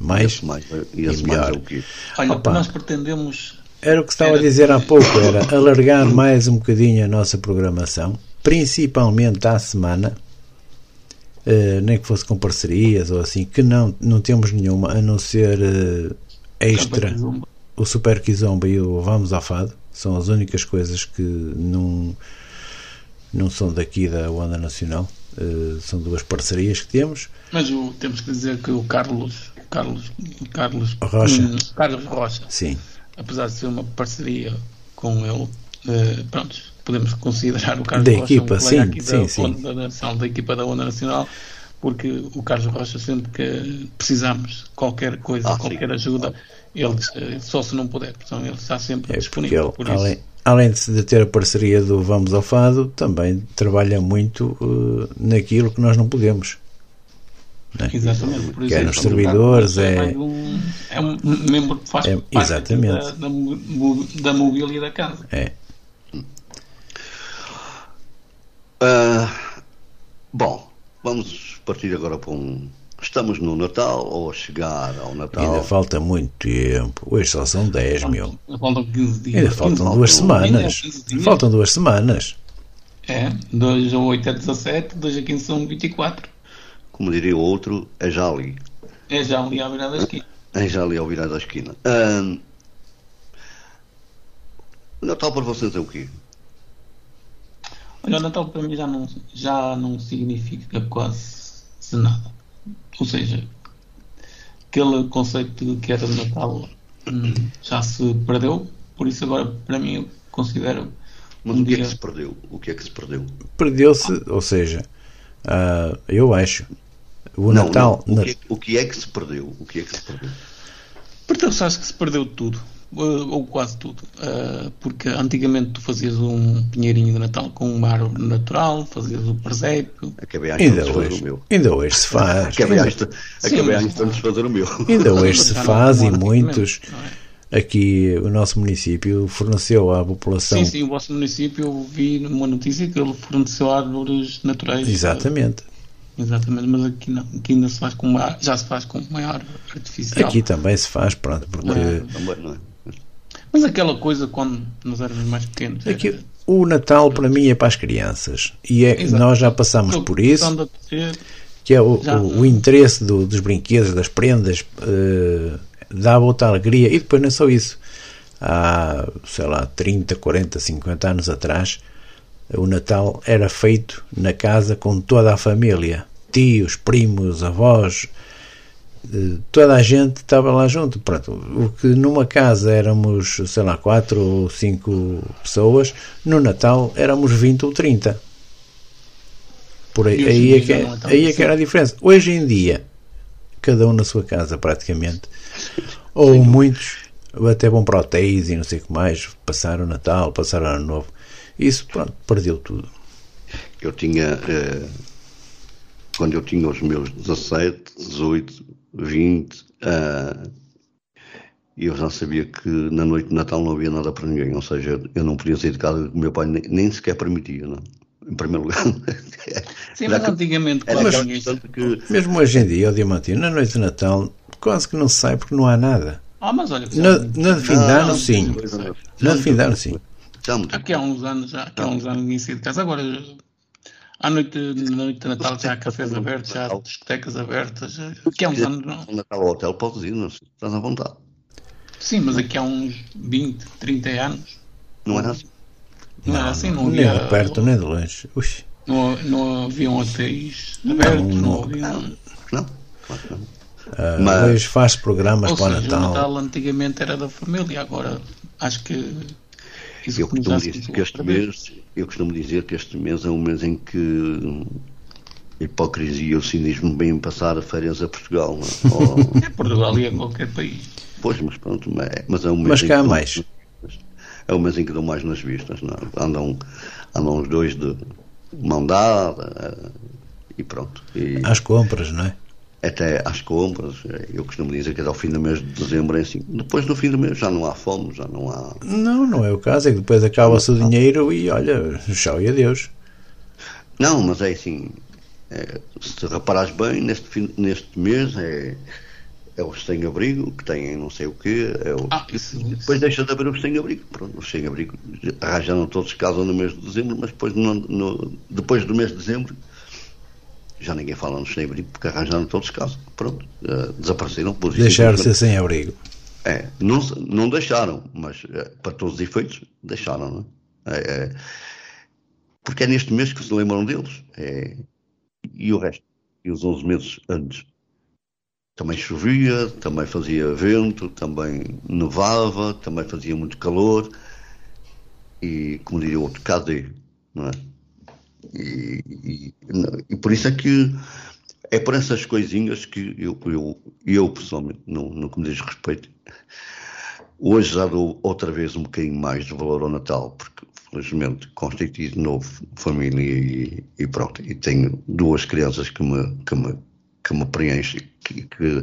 Mais, mais e, e melhor. Mais é o quê? Olha, Opa. nós pretendemos era o que estava a dizer há pouco, era alargar mais um bocadinho a nossa programação, principalmente à semana, uh, nem que fosse com parcerias ou assim, que não, não temos nenhuma, a não ser uh, extra. O Super Kizomba e o Vamos ao Fado são as únicas coisas que não, não são daqui da Onda Nacional. Uh, são duas parcerias que temos. Mas o, temos que dizer que o Carlos, Carlos, Carlos Rocha, Carlos Rocha sim apesar de ser uma parceria com ele, uh, pronto, podemos considerar o Carlos da Rocha equipa, um sim, aqui sim, da, sim. Onda Nacional, da equipa da Onda Nacional, porque o Carlos Rocha, sempre que precisamos de qualquer coisa, ah, qualquer sim. ajuda, ele eh, só se não puder, então ele está sempre é disponível. Ele, além, além, de ter a parceria do Vamos ao Fado, também trabalha muito uh, naquilo que nós não podemos. Né? Exatamente. Por que é nos servidores, é. É um, é um membro que faz é, parte. Da, da, da mobília da casa. É. Uh, bom, vamos partir agora para um. Estamos no Natal ou a chegar ao Natal? Ainda falta muito tempo. Hoje só são 10 mil. Faltam 15 dias. Ainda faltam duas semanas. Faltam duas semanas. É, 2 a 8 é 17, 2 a 15 são 24 como diria o outro, é já ali. É já ali ao virar da esquina. É já ali ao virar da esquina. Um, o Natal para vocês é o quê? Olha, o Natal para mim já não, já não significa quase nada. Ou seja, aquele conceito de que era de Natal hum, já se perdeu, por isso agora para mim eu considero. Mas um o que dia... é que se perdeu? O que é que se perdeu? Perdeu-se, ou seja, uh, eu acho o não, Natal. Não. O, que, o, que, é que se perdeu? O que é que se perdeu? Perdeu-se, acho que se perdeu tudo. Ou quase tudo. Uh, porque antigamente tu fazias um pinheirinho de Natal com uma árvore natural, fazias o presépio. Acabei a ainda hoje, o meu. Ainda hoje se faz. acabei a instantes de fazer o meu. Ainda hoje se faz e muitos. É? Aqui o nosso município forneceu à população. Sim, sim, o vosso município eu vi numa notícia que ele forneceu árvores naturais. Exatamente. Exatamente, mas aqui não, aqui ainda se faz com uma, já se faz com uma árvore artificial. Aqui também se faz, pronto, porque. É. Mas aquela coisa quando nós éramos mais pequenos. Aqui, era... O Natal para mim é para as crianças e é, nós já passamos por isso. Que é o, o, o interesse do, dos brinquedos, das prendas, uh, dá outra alegria. E depois não é só isso. Há, sei lá, 30, 40, 50 anos atrás, o Natal era feito na casa com toda a família, tios, primos, avós, toda a gente estava lá junto. Pronto, o que numa casa éramos, sei lá, quatro ou cinco pessoas, no Natal éramos 20 ou 30. Por aí, aí, é que, é, aí é que era a diferença. Hoje em dia, cada um na sua casa praticamente, ou muitos, até vão para hotéis e não sei o que mais, passaram o Natal, passaram o Ano Novo. Isso, pronto, perdeu tudo. Eu tinha, eh, quando eu tinha os meus 17, 18, 20, eh, eu já sabia que na noite de Natal não havia nada para ninguém, ou seja, eu não podia sair de casa, o meu pai nem, nem sequer permitia, não? em primeiro lugar. Sim, mas antigamente, claro, mas, que... mesmo hoje em dia, o Diamantino, na noite de Natal, quase que não se sai porque não há nada. Ah, mas olha, na, na de fim de ano, sim. Na de fim de ano, sim. Já Aqui há uns anos, já, aqui há uns anos ninguém saía de casa. Agora, à noite, na noite de Natal já há cafés abertos, já há discotecas abertas. Aqui há uns anos não. Natal ao hotel podes ir, não estás à vontade. Sim, mas aqui há uns 20, 30 anos. Não era assim? Não, era assim, não havia. Nem de perto, nem de longe. Ux. Não, não haviam hotéis abertos, não, não haviam. Não, não. Uh, Mas, hoje faz programas ou para seja, Natal. o Natal antigamente era da família, agora acho que eu costumo dizer que este mês, eu costumo dizer que este mês é um mês em que a hipocrisia e o cinismo vêm passar férias a Portugal. não é? Ou- É Portugal e é qualquer país. pois, mas pronto, mas é, mas é um mês Mas em cá há que- mais. É o mês em que dão mais nas vistas, não é? Andam, andam os dois de mão dada eh, e pronto. E Às compras, não é? Até às compras, eu costumo dizer que até ao fim do mês de dezembro é assim. Depois do fim do mês já não há fome, já não há. Não, não é o caso. É que depois acaba-se o dinheiro e olha, tchau e adeus. Não, mas é assim, é, se reparares bem, neste, fim, neste mês é, é os sem-abrigo, que têm não sei o quê, é o, Ah, isso- e depois deixa de haver os sem-abrigo. Pronto, os sem-abrigo arranjaram todos casa no mês de dezembro, mas depois, no, no- depois do mês de dezembro já ninguém fala nos sem-abrigo porque arranjaram todos casa. Pronto, eh, desapareceram por Deixar de simplesmente- ser sem abrigo. é, não, não deixaram, mas eh, para todos os efeitos, deixaram, não é? É, é, porque é neste mês que se lembram deles. É, e o resto? E os 11 meses antes? Também chovia, também fazia vento, também nevava, também fazia muito calor. E, como diria o outro, cadê? Não é? E, e, por isso é que é por essas coisinhas que eu, eu, eu pessoalmente, no, no que me diz respeito, hoje já dou outra vez um bocadinho mais de valor ao Natal, porque felizmente constituí de novo família e, e pronto, e tenho duas crianças que me, que me, que me preenchem que, que-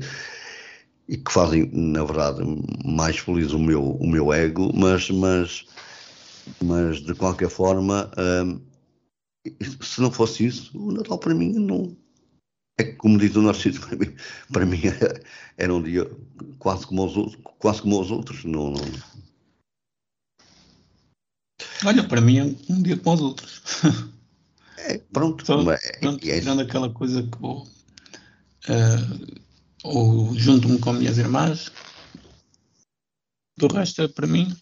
e que fazem, na verdade, mais feliz o meu, o meu ego, mas, mas, mas de qualquer forma, hum, se não fosse isso, o Natal para mim não. É como diz o Narciso, para mim, para mim era, era um dia quase como os outros. Quase como os outros não, não- Olha, para mim é um dia como os outros. é, pronto, mas pronto, é, tirando aquela coisa que vou. eh, ou junto-me com minhas irmãs. Do resto, é, para mim,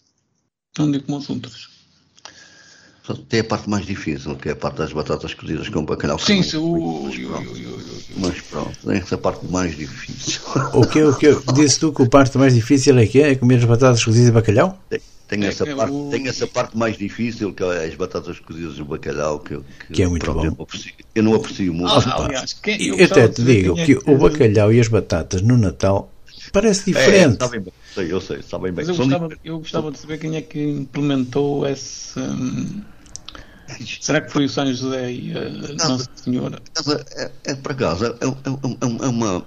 é um dia como os outros. Só tem a parte mais difícil, que é a parte das batatas cozidas com bacalhau. que Sim, sim, o- mas, mas pronto, tem essa parte mais difícil. O que, o que disse tu que a parte mais difícil é que é? É comer as batatas cozidas e bacalhau? Tem, tem É, essa é, parte, o- tem essa parte mais difícil, que é as batatas cozidas e o bacalhau, que, eu- Que é muito pronto, bom. Eu não aprecio, eu não aprecio muito. Ah, aliás, quem, Eu eu até te digo é que o bacalhau e as batatas no Natal parece É, diferente. sabem bem, sei, eu sei, sabem bem. Mas eu gostava, eu gostava de saber quem é que implementou esse. hum, será que foi o São José e a Nossa Senhora? É, é, é por acaso, é, é, é, é uma,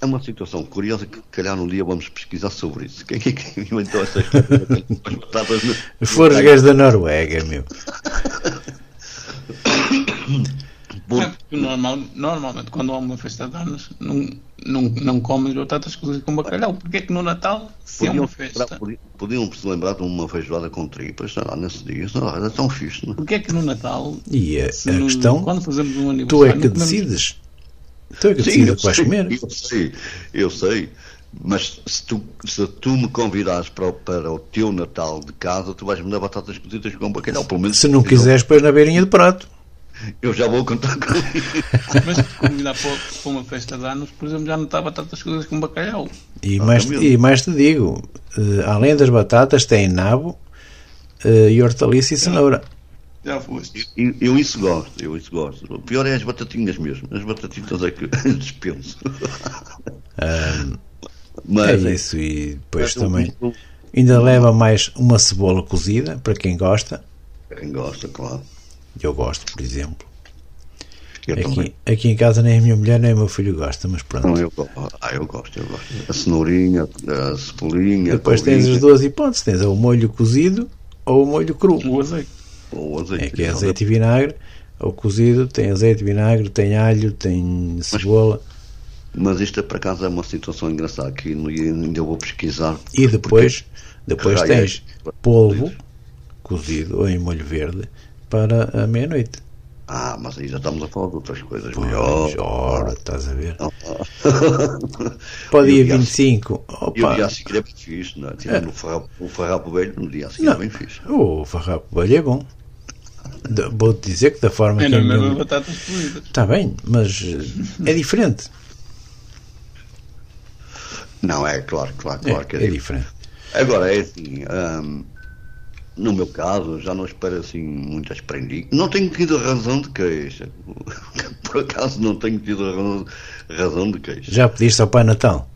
é uma situação curiosa que, calhar, um dia vamos pesquisar sobre isso. Quem é que inventou essa história das batatas no- Foram os gajos da Noruega, meu. É, normal, normalmente, quando há uma festa de anos, não, não, não comem batatas cozidas com bacalhau. Porquê é que no Natal, se é Podiam, uma festa, podiam, podiam se lembrar de uma feijoada com tripas, sei lá, nesse dia, sei lá, era tão fixe, não é? porquê é que no Natal, E a, se a no- questão, quando fazemos um aniversário, tu é que decides. Tu é que decides o eu que vais sei, comer. eu sei, eu sei. Mas se tu, se tu me convidares para, o- para o teu Natal de casa, tu vais-me dar batatas cozidas com bacalhau, pelo menos. Se não quiseres, pões na beirinha do prato. Eu já vou contar com Mas se convidar para, para uma festa de anos, por exemplo, já não está batatas cozidas com bacalhau. E, mais, é e mais te digo, eh, além das batatas, tem nabo eh, e hortaliça e cenoura. Já foste. Eu, eu isso gosto, eu isso gosto. O pior é as batatinhas mesmo. As batatitas é que dispenso. É Mas isso, e depois também ainda leva mais uma cebola cozida, para quem gosta. Quem gosta, claro. Eu gosto, por exemplo. Eu também. Aqui, aqui em casa nem a minha mulher nem o meu filho gosta, mas pronto. Não, eu, ah, eu gosto, eu gosto. A cenourinha, a cebolinha, Depois a tens as duas hipóteses: tens o molho cozido ou o molho cru. O azeite. o azeite. É que é azeite e vinagre. O cozido tem azeite, vinagre, tem alho, tem cebola. Mas isto é para casa é uma situação engraçada que ainda eu vou pesquisar. E depois, depois é. tens polvo cozido ou em molho verde para a meia-noite. Ah, mas aí já estamos a falar de outras coisas Pois, melhores. ora, estás a ver? Ah, Para o E dia dia a 25, E o opa, dia a seguir é bem fixe, não é? Tirando o farrapo, o farrapo velho, no dia a seguir Não. é bem fixe. o farrapo velho é bom. Vou-te dizer que da forma É que. na a mesma minha- batatas polidas. Está bem, mas eh, é diferente. Não, é claro, claro, É, claro que é é. diferente. Agora, é assim, hum, no meu caso, já não espero assim muitas prendidas. Não tenho tido razão de queixa. Por acaso não tenho tido razão, razão de queixa. Já pediste ao Pai Natal?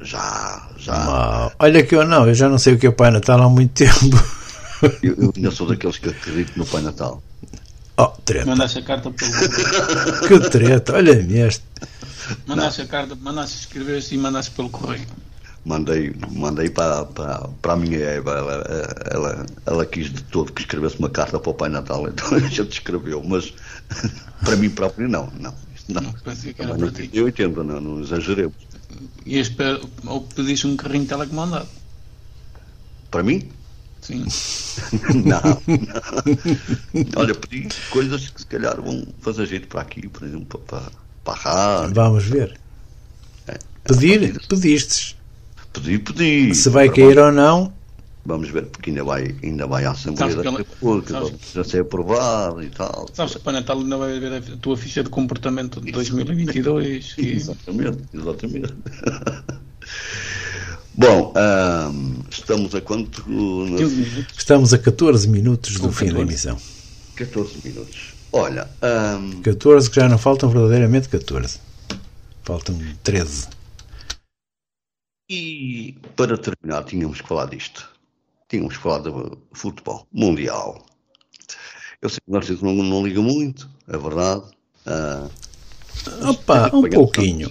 Já, já. Olha que eu não, eu já não sei o que é o Pai Natal há muito tempo. Eu, eu ainda sou daqueles que acreditam no Pai Natal. Oh, treta. Mandaste a carta pelo. Que treta, olha-me este. Mandaste a carta, mandaste escrever e mandaste pelo correio. Mandei, mandei para, para, para a minha Eva, ela, ela, ela quis de todo que escrevesse uma carta para o Pai Natal, então a gente escreveu, mas para mim próprio não, não. Não. Não, que era Também para não ti. tinha 80, não, não exageremos. E espero, ou pediste um carrinho telecomandado. Para mim? Sim. Não, não. Olha, pedi coisas que se calhar vão fazer jeito para aqui, por exemplo, para, para a rádio. Vamos ver. É, Pedir, pedistes. Pedi, pedi. Se vai Agora cair ou não, Vamos ver, porque ainda vai, ainda vai à Assembleia Sabes da República, já ser aprovado e tal. Sabes que para Natal ainda vai haver a tua ficha de comportamento de 2022 e Exatamente, exatamente. Bom, estamos a quanto? 15 No- minutos. estamos a 14 minutos do Com fim da 14. emissão. 14 minutos. Olha, ahm, 14 que já não faltam verdadeiramente 14. Faltam 13. E para terminar, tínhamos que falar disto. Tínhamos que falar de futebol mundial. Eu sei que vocês não, não ligam muito, é verdade. Ah, Opa, um pouquinho.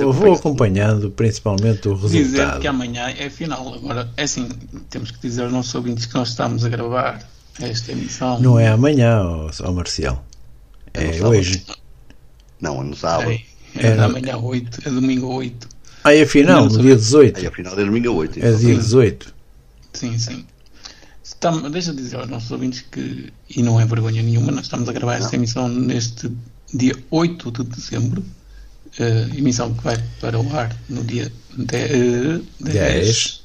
Eu vou acompanhando principalmente o Dizer resultado. que amanhã é final. Agora, é assim, temos que dizer aos nossos ouvintes que nós estamos a gravar esta emissão. Não é amanhã, ó ó Marcial. É É hoje. não, é no sábado. É, é, É, amanhã 8, é domingo 8. Aí afinal, Não, no dia 18. Aí afinal é domingo a 8. É dia 18. Sim, sim. Estamos, deixa eu dizer aos nossos ouvintes que, e não é vergonha nenhuma, nós estamos a gravar esta emissão neste dia 8 de dezembro. eh, emissão que vai para o ar no dia 10. 10.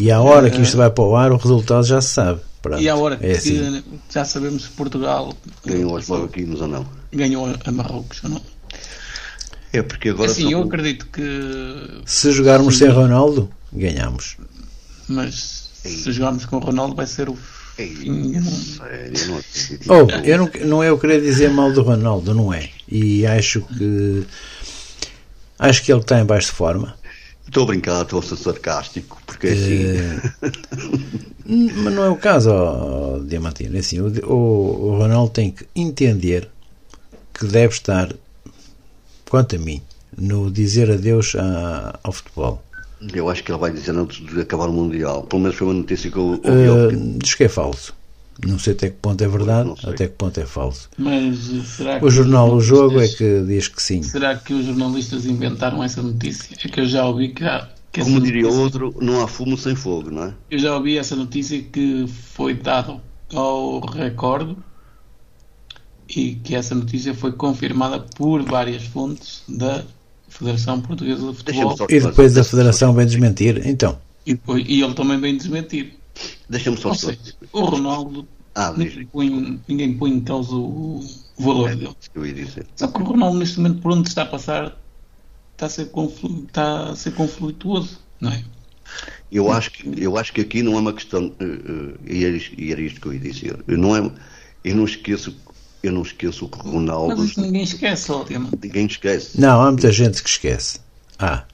E à hora que isto vai para o ar, o resultado já se sabe. Pronto. E à hora que é assim. já sabemos se Portugal Ganhou os marroquinos ou não? ganhou a Marrocos ou não. É porque agora assim, eu acredito que. Se jogarmos sem Ronaldo, ganhamos. Mas se jogarmos com o Ronaldo vai ser o Ei, fim. eu não- sério, eu não acredito. Oh, eu não, não é eu querer dizer mal do Ronaldo, não é? E acho que. Acho que ele está em baixo de forma. Estou a brincar, estou a ser sarcástico, porque é assim. Hum, Mas não é o caso, ó, Diamantino. É assim, o, o Ronaldo tem que entender que deve estar, quanto a mim, no dizer adeus a- ao futebol. Eu acho que ele vai dizer antes de acabar o Mundial. Pelo menos foi uma notícia que eu ouvi. Uh, diz que é falso. Não sei até que ponto é verdade, até que ponto é falso. Mas eh, será que O jornal O Jogo é que diz que sim. Será que os jornalistas inventaram essa notícia? É que eu já ouvi que, há- que Como diria notícia- outro, não há fumo sem fogo, não é? Eu já ouvi essa notícia que foi dado ao recorde e que essa notícia foi confirmada por várias fontes da Federação Portuguesa de Futebol só, E depois a Federação vem desmentir. Então, e, depois, e ele também vem desmentir. deixa-me só. Seja, o Ronaldo Ah, ninguém põe, ninguém põe em causa o, valor É dele. isso que eu ia dizer. Só que o Ronaldo neste momento por onde está a passar está a ser, conflu, está a ser conflituoso, não é? Eu acho que, eu acho que aqui não é uma questão. eh, eh, e, era isto, e era isto que eu ia dizer. Eu não, é, eu não esqueço. Eu não esqueço que o Ronaldo. Mas ninguém esquece, ó, Diamante. Ninguém esquece. não, há muita gente que esquece. Ah,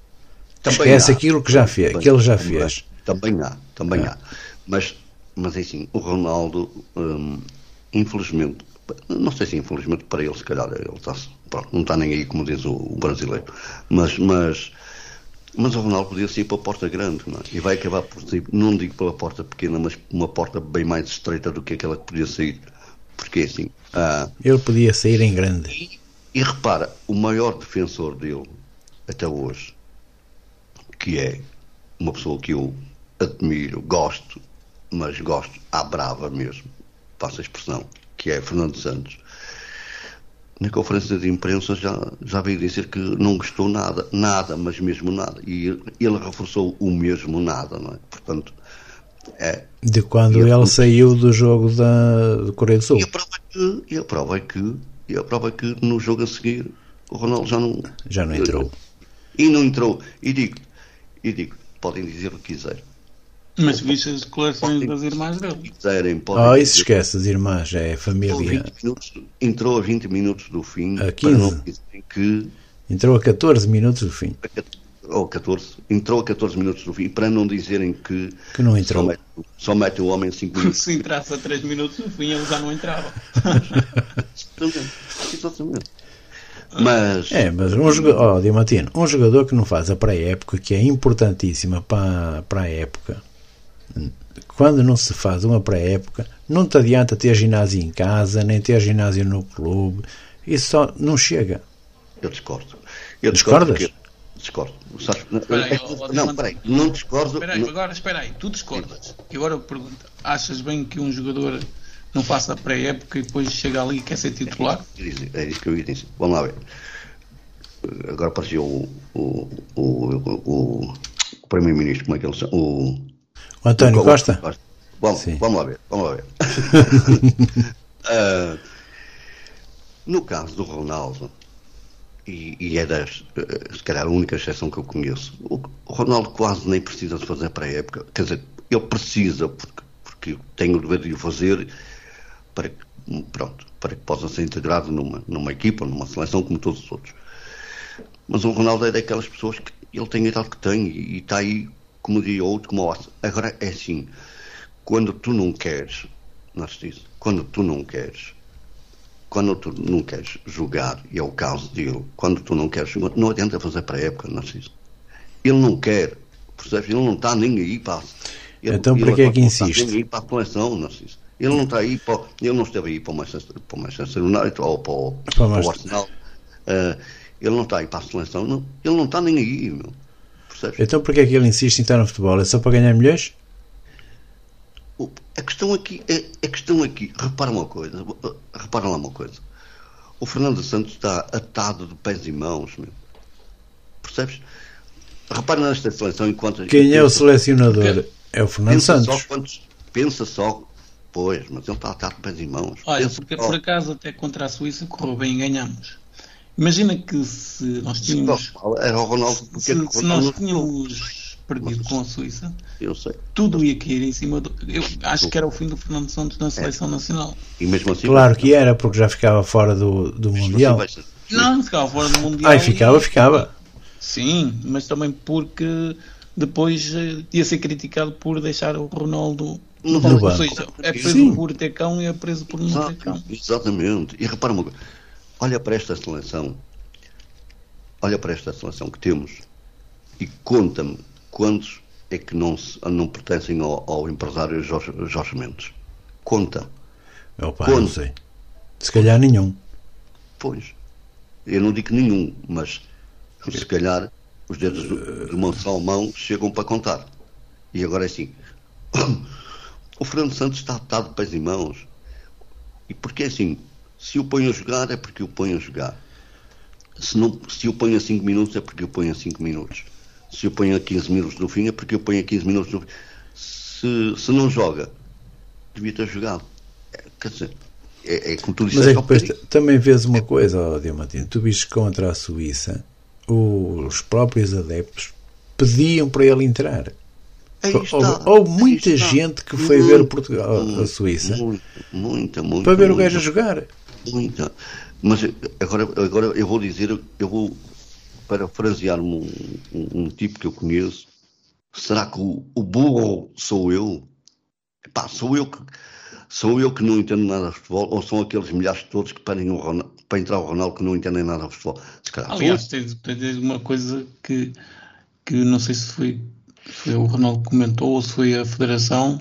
Também esquece há. aquilo que já fez, Também- que ele já também- fez. Também há, também há. Mas, mas é assim, o Ronaldo, hum, infelizmente, não sei se infelizmente para ele, se calhar, ele está, pronto, não está nem aí, como diz o, o brasileiro, mas, mas, mas o Ronaldo podia sair pela porta grande, não é? e vai acabar por sair, não digo pela porta pequena, mas uma porta bem mais estreita do que aquela que podia sair. Porque é assim, ah, Ele podia sair em grande. e, e repara, o maior defensor dele até hoje, que é uma pessoa que eu admiro, gosto, mas gosto à brava mesmo, passa a expressão, que é Fernando Santos. Na conferência de imprensa já, já veio dizer que não gostou nada, nada, mas mesmo nada. E ele reforçou o mesmo nada, não é? Portanto, É. De quando ele saiu do jogo da, do Coreia do Sul. E a prova é que, e a prova é que, e a prova é que no jogo a seguir o Ronaldo já não. Já não entrou. E não entrou. E digo, e digo, podem dizer o que quiserem. Mas viste as declarações das irmãs dele. Quiserem, podem oh, isso esquece, as irmãs, é família. Minutos, entrou a 20 minutos do fim. A 15. que. Entrou a 14 minutos do fim. Ou 14. Entrou a 14 minutos do fim, para não dizerem que. Que não entrou. Só mete, só mete o homem 5 minutos. Se entrasse a 3 minutos do fim, ele já não entrava. Exatamente. Exatamente. Mas. É, mas um jogador, oh, Diamantino, um jogador que não faz a pré-época, que é importantíssima para, para a época, quando não se faz uma pré-época, não te adianta ter ginásio em casa, nem ter ginásio no clube, isso só não chega. Eu discordo. Eu discordo Discordas? Discordo. não, peraí, não discordo. Espera aí, não... agora espera aí, tu discordas. E agora eu pergunto: achas bem que um jogador não faça a pré-época e depois chega ali e quer ser titular? É isso que eu ia dizer. Vamos lá ver. Agora apareceu o, o, o, o, o Primeiro-Ministro, como é que ele chama? O, o António Costa? Costa. Vamos, vamos lá ver. Vamos lá ver. uh, no caso do Ronaldo, e, e é das, uh, se calhar a única exceção que eu conheço, o, Ronaldo quase nem precisa de fazer para a época. Quer dizer, ele precisa, porque, porque tem o dever de o fazer para que, pronto, para que possa ser integrado numa, numa equipa, numa seleção como todos os outros. Mas o Ronaldo é daquelas pessoas que ele tem a idade que tem e, está aí, como diria outro, como o Agora é assim, quando tu não queres, Narciso, quando tu não queres, quando tu não queres jogar, e é o caso dele, quando tu não queres jogar, não adianta fazer para a época, Narciso. Ele não quer, percebes? Ele não está nem aí para. Ele, então, para que é que insiste? Não está nem aí para a coleção, Narciso. Ele não está aí para, ele não esteve aí para o Manchester, para o Manchester United ou para o, para o Arsenal. Uh, ele não está aí para a seleção, não, ele não está nem aí, meu. Percebes? Então porquê é que ele insiste em estar no futebol? É só para ganhar milhões? A questão aqui, é, a questão aqui, repara uma coisa, repara lá uma coisa. O Fernando Santos está atado de pés e mãos, meu. Percebes? Repara nesta seleção enquanto. Quem é o selecionador? É o Fernando pensa Santos. Só quantos, pensa só Pois, mas ele está atado de pés e mãos. Olha, porque por acaso até contra a Suíça correu bem e ganhamos. Imagina que se nós tínhamos. Era o Ronaldo. Se, se nós tínhamos perdido com a Suíça, eu sei. tudo ia cair em cima do. Eu acho que era o fim do Fernando Santos na seleção é. nacional. E mesmo assim. Claro que era, porque já ficava fora do, do Mundial. Assim não, ficava fora do Mundial. Ai, ficava, e... ficava. Sim, mas também porque depois eh, ia ser criticado por deixar o Ronaldo no, no banco. Seja, é preso Sim. por ter cão e é preso por não ter cão. Exatamente. E repara uma coisa. Olha para esta seleção. Olha para esta seleção que temos e conta-me quantos é que não, não pertencem ao, ao empresário Jorge, Jorge Mendes. Conta. Opa, Conta. não sei. Se calhar nenhum. Pois. Eu não digo nenhum, mas se calhar os dedos do, de uma só mão chegam para contar. E agora é assim. O Fernando Santos está atado de pés e mãos. E porque assim, se o põe a jogar é porque o põe a jogar. Se, não, se o põe a 5 minutos é porque o põe a 5 minutos. Se o põe a 15 minutos do fim é porque o põe a 15 minutos do fim. Se, se não joga, devia ter jogado. É, quer dizer, é, é como tu disseste. Mas é depois também vês uma coisa, oh, Diamantino. Tu viste contra a Suíça, os próprios adeptos pediam para ele entrar. Houve muita gente que foi muito, ver Portugal, muito, a Suíça, muita, muita, para ver o gajo a jogar. Muita. Mas agora, agora eu vou dizer, eu vou parafrasear um, um, um tipo que eu conheço. Será que o, o burro sou eu? Epá, sou eu que sou eu que não entendo nada de futebol ou são aqueles milhares todos que Ronaldo, para entrar o Ronaldo que não entendem nada de futebol? Calhar, Aliás, tens, tens uma coisa que, que não sei se foi foi o Ronaldo que comentou, ou se foi a Federação,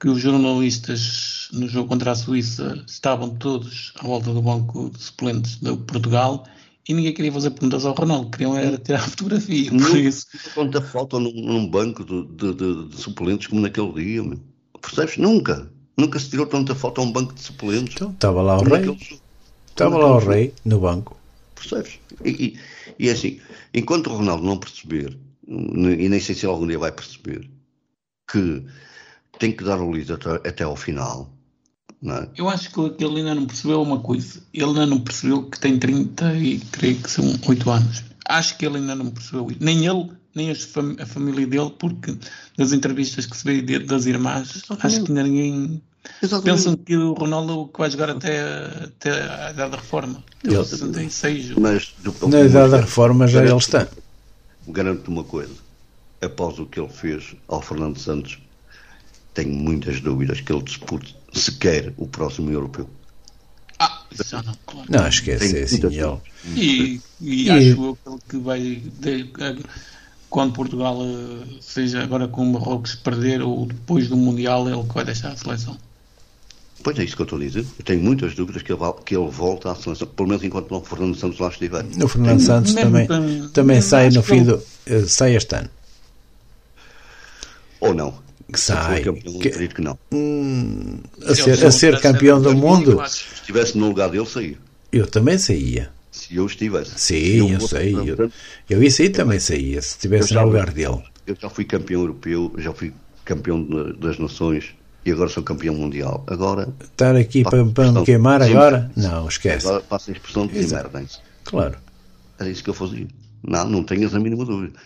que os jornalistas no jogo contra a Suíça estavam todos à volta do banco de suplentes de Portugal e ninguém queria fazer perguntas ao Ronaldo, queriam era tirar a fotografia. Por isso. Quanta falta num, num banco de, de, de, de, suplentes como naquele dia, meu. percebes? Nunca. Nunca se tirou tanta falta a um banco de suplentes. Então, estava lá o rei. Estava lá o rei no banco. Percebes? E, e, e é assim, enquanto o Ronaldo não perceber e nem sei se ele algum dia vai perceber, que tem que dar o líder até, até ao final. É? Eu acho que ele ainda não percebeu uma coisa. Ele ainda não percebeu que tem 30 e creio que são 8 anos. Acho que ele ainda não percebeu isso. Nem ele, nem a família dele, porque das entrevistas que se vê das irmãs, acho que ainda ninguém. Pensam que o Ronaldo que vai jogar até, até a idade da reforma. Ele, 66. Mas do, na idade da reforma já ele está. Garanto-te uma coisa. Após o que ele fez ao Fernando Santos, tenho muitas dúvidas que ele dispute sequer o próximo europeu. Ah, já não, claro. Não, esquece, é assim, ele. E, e, e, acho eu que vai, de, quando Portugal eh, seja agora com o Marrocos perder ou depois do Mundial, ele que vai deixar a seleção. Pois é isso que eu estou a dizer. Eu tenho muitas dúvidas que ele, que ele volta à seleção, pelo menos enquanto o Fernando Santos lá estiver. O Fernando tenho, Santos também, também sai no fim do. Eh, sai este ano. Ou não que sai. Campeão, que, acredito que não. Hum, a, ser, a ser campeão do mundo. Se estivesse no lugar dele, saía. Eu também saía. Se eu estivesse. Sim, eu, eu sei. Eu, eu isso aí também saía, se estivesse no lugar dele. Eu já fui campeão europeu, já fui campeão das nações e agora sou campeão mundial. Agora. Estar aqui para, para me queimar agora? Não, esquece. Agora passa a expressão de merda. Claro. Era isso que eu fazia. Não, não tenhas a mínima dúvida.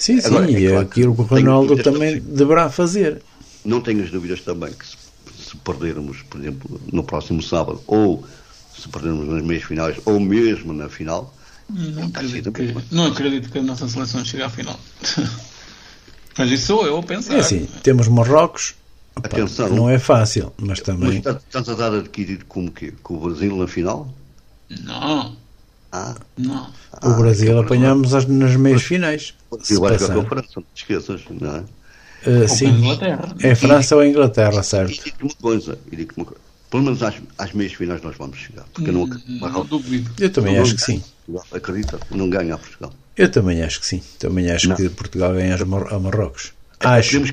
Sim, sim, Agora, é claro aquilo que o Ronaldo também deverá fazer. Não tenho as dúvidas também que se, se, perdermos, por exemplo, no próximo sábado, ou se perdermos nas meias finais, ou mesmo na final, não acredito, que, não acredito que a nossa seleção chegue à final. mas isso sou eu a pensar. É assim, temos Marrocos, Opa, Atenção, não é fácil, mas também. Mas estás a dar adquirido como que? Com o Brasil na final? Não. Ah. Não. O Brasil ah, apanhamos nas meias finais. Eu acho que é a França, não te esqueças, não é? Uh, sim, é França ou Inglaterra, certo? E digo uma coisa, e digo uma coisa. Pelo menos às, às meias finais nós vamos chegar. Porque hum, não, não duvido. Eu também não acho que sim. Acredita, não ganha a Portugal. Eu também acho que sim. Também acho não. que Portugal ganha a Marrocos. Até acho. Podemos,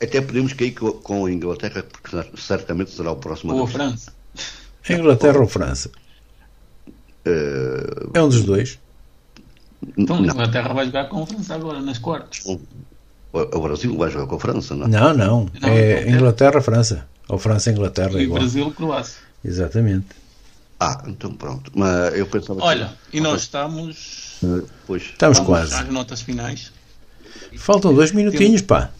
até podemos cair com a Inglaterra, porque certamente será o próximo. Ou a França. Inglaterra ou França? Uh, é um dos dois. Então, a Inglaterra vai jogar com a França agora, nas quartas. O Brasil vai jogar com a França, não? Não, não. não é Inglaterra-França. Ou França-Inglaterra. E Brasil-Croácia. Exatamente. Ah, então pronto. Mas eu pensava Olha, que... e nós estamos. Pois. Estamos quase. Às notas finais. Faltam dois minutinhos, pá.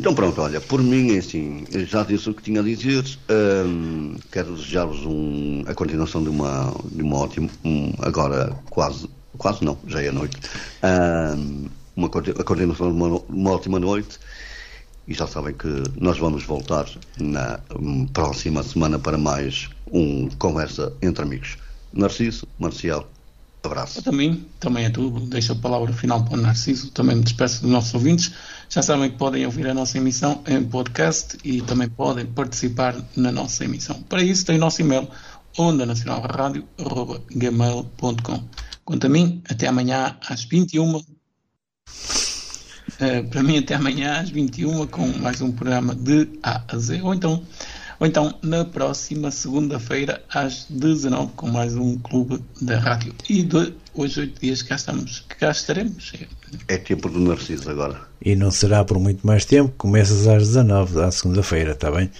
Então pronto, olha, por mim, assim, já disse o que tinha a dizer. Um, quero desejar-vos um, a continuação de uma, de uma ótima, um, agora quase quase não, já é noite, um, uma, a continuação de uma, uma ótima noite e já sabem que nós vamos voltar na próxima semana para mais um Conversa entre Amigos. Narciso, Marcial, abraço. Eu também, também é tudo. Deixo a palavra final para o Narciso, também me despeço dos nossos ouvintes. Já sabem que podem ouvir a nossa emissão em podcast e também podem participar na nossa emissão. Para isso tem o nosso e-mail onda nacional radio@gmail.com. Quanto a mim, até amanhã às 21. Uh, eh, para mim, até amanhã às 21 com mais um programa de A a Z. Ou então, ou então na próxima segunda-feira às 19 com mais um clube da rádio. E de, hoje, oito dias, cá estamos, cá estaremos. É tempo do Narciso agora. E não será por muito mais tempo, começas às 19 à segunda-feira, está bem?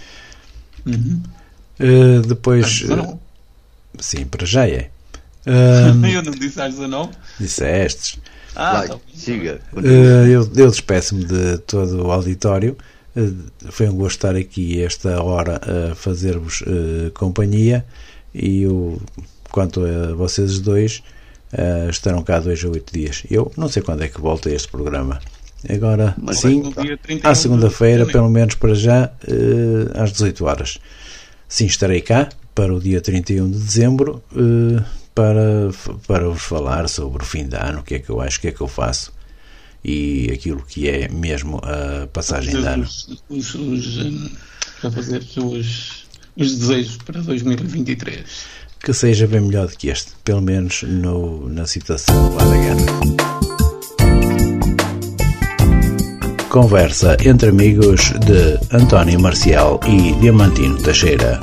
Uhum. Uh, depois. Uh, sim, para já é. Um, eu não disse às 19? Dissestes. Ah, Vai, tá siga. Uh, eu, eu despeço-me de todo o auditório. Uh, foi um gosto estar aqui esta hora a fazer-vos uh, companhia e eu, quanto a vocês dois, estarão cá dois a oito dias. Eu não sei quando é que volta este programa. Agora, Mas sim, à segunda-feira, pelo menos para já, às 18 horas. Sim, estarei cá para o dia 31 de dezembro para, para vos falar sobre o fim de ano, o que é que eu acho, o que é que eu faço e aquilo que é mesmo a passagem de ano. Os, os, os, para fazer os, os desejos para 2023. Que seja bem melhor do que este, pelo menos no, na situação lá da guerra. Conversa entre amigos de António Marcial e Diamantino Teixeira.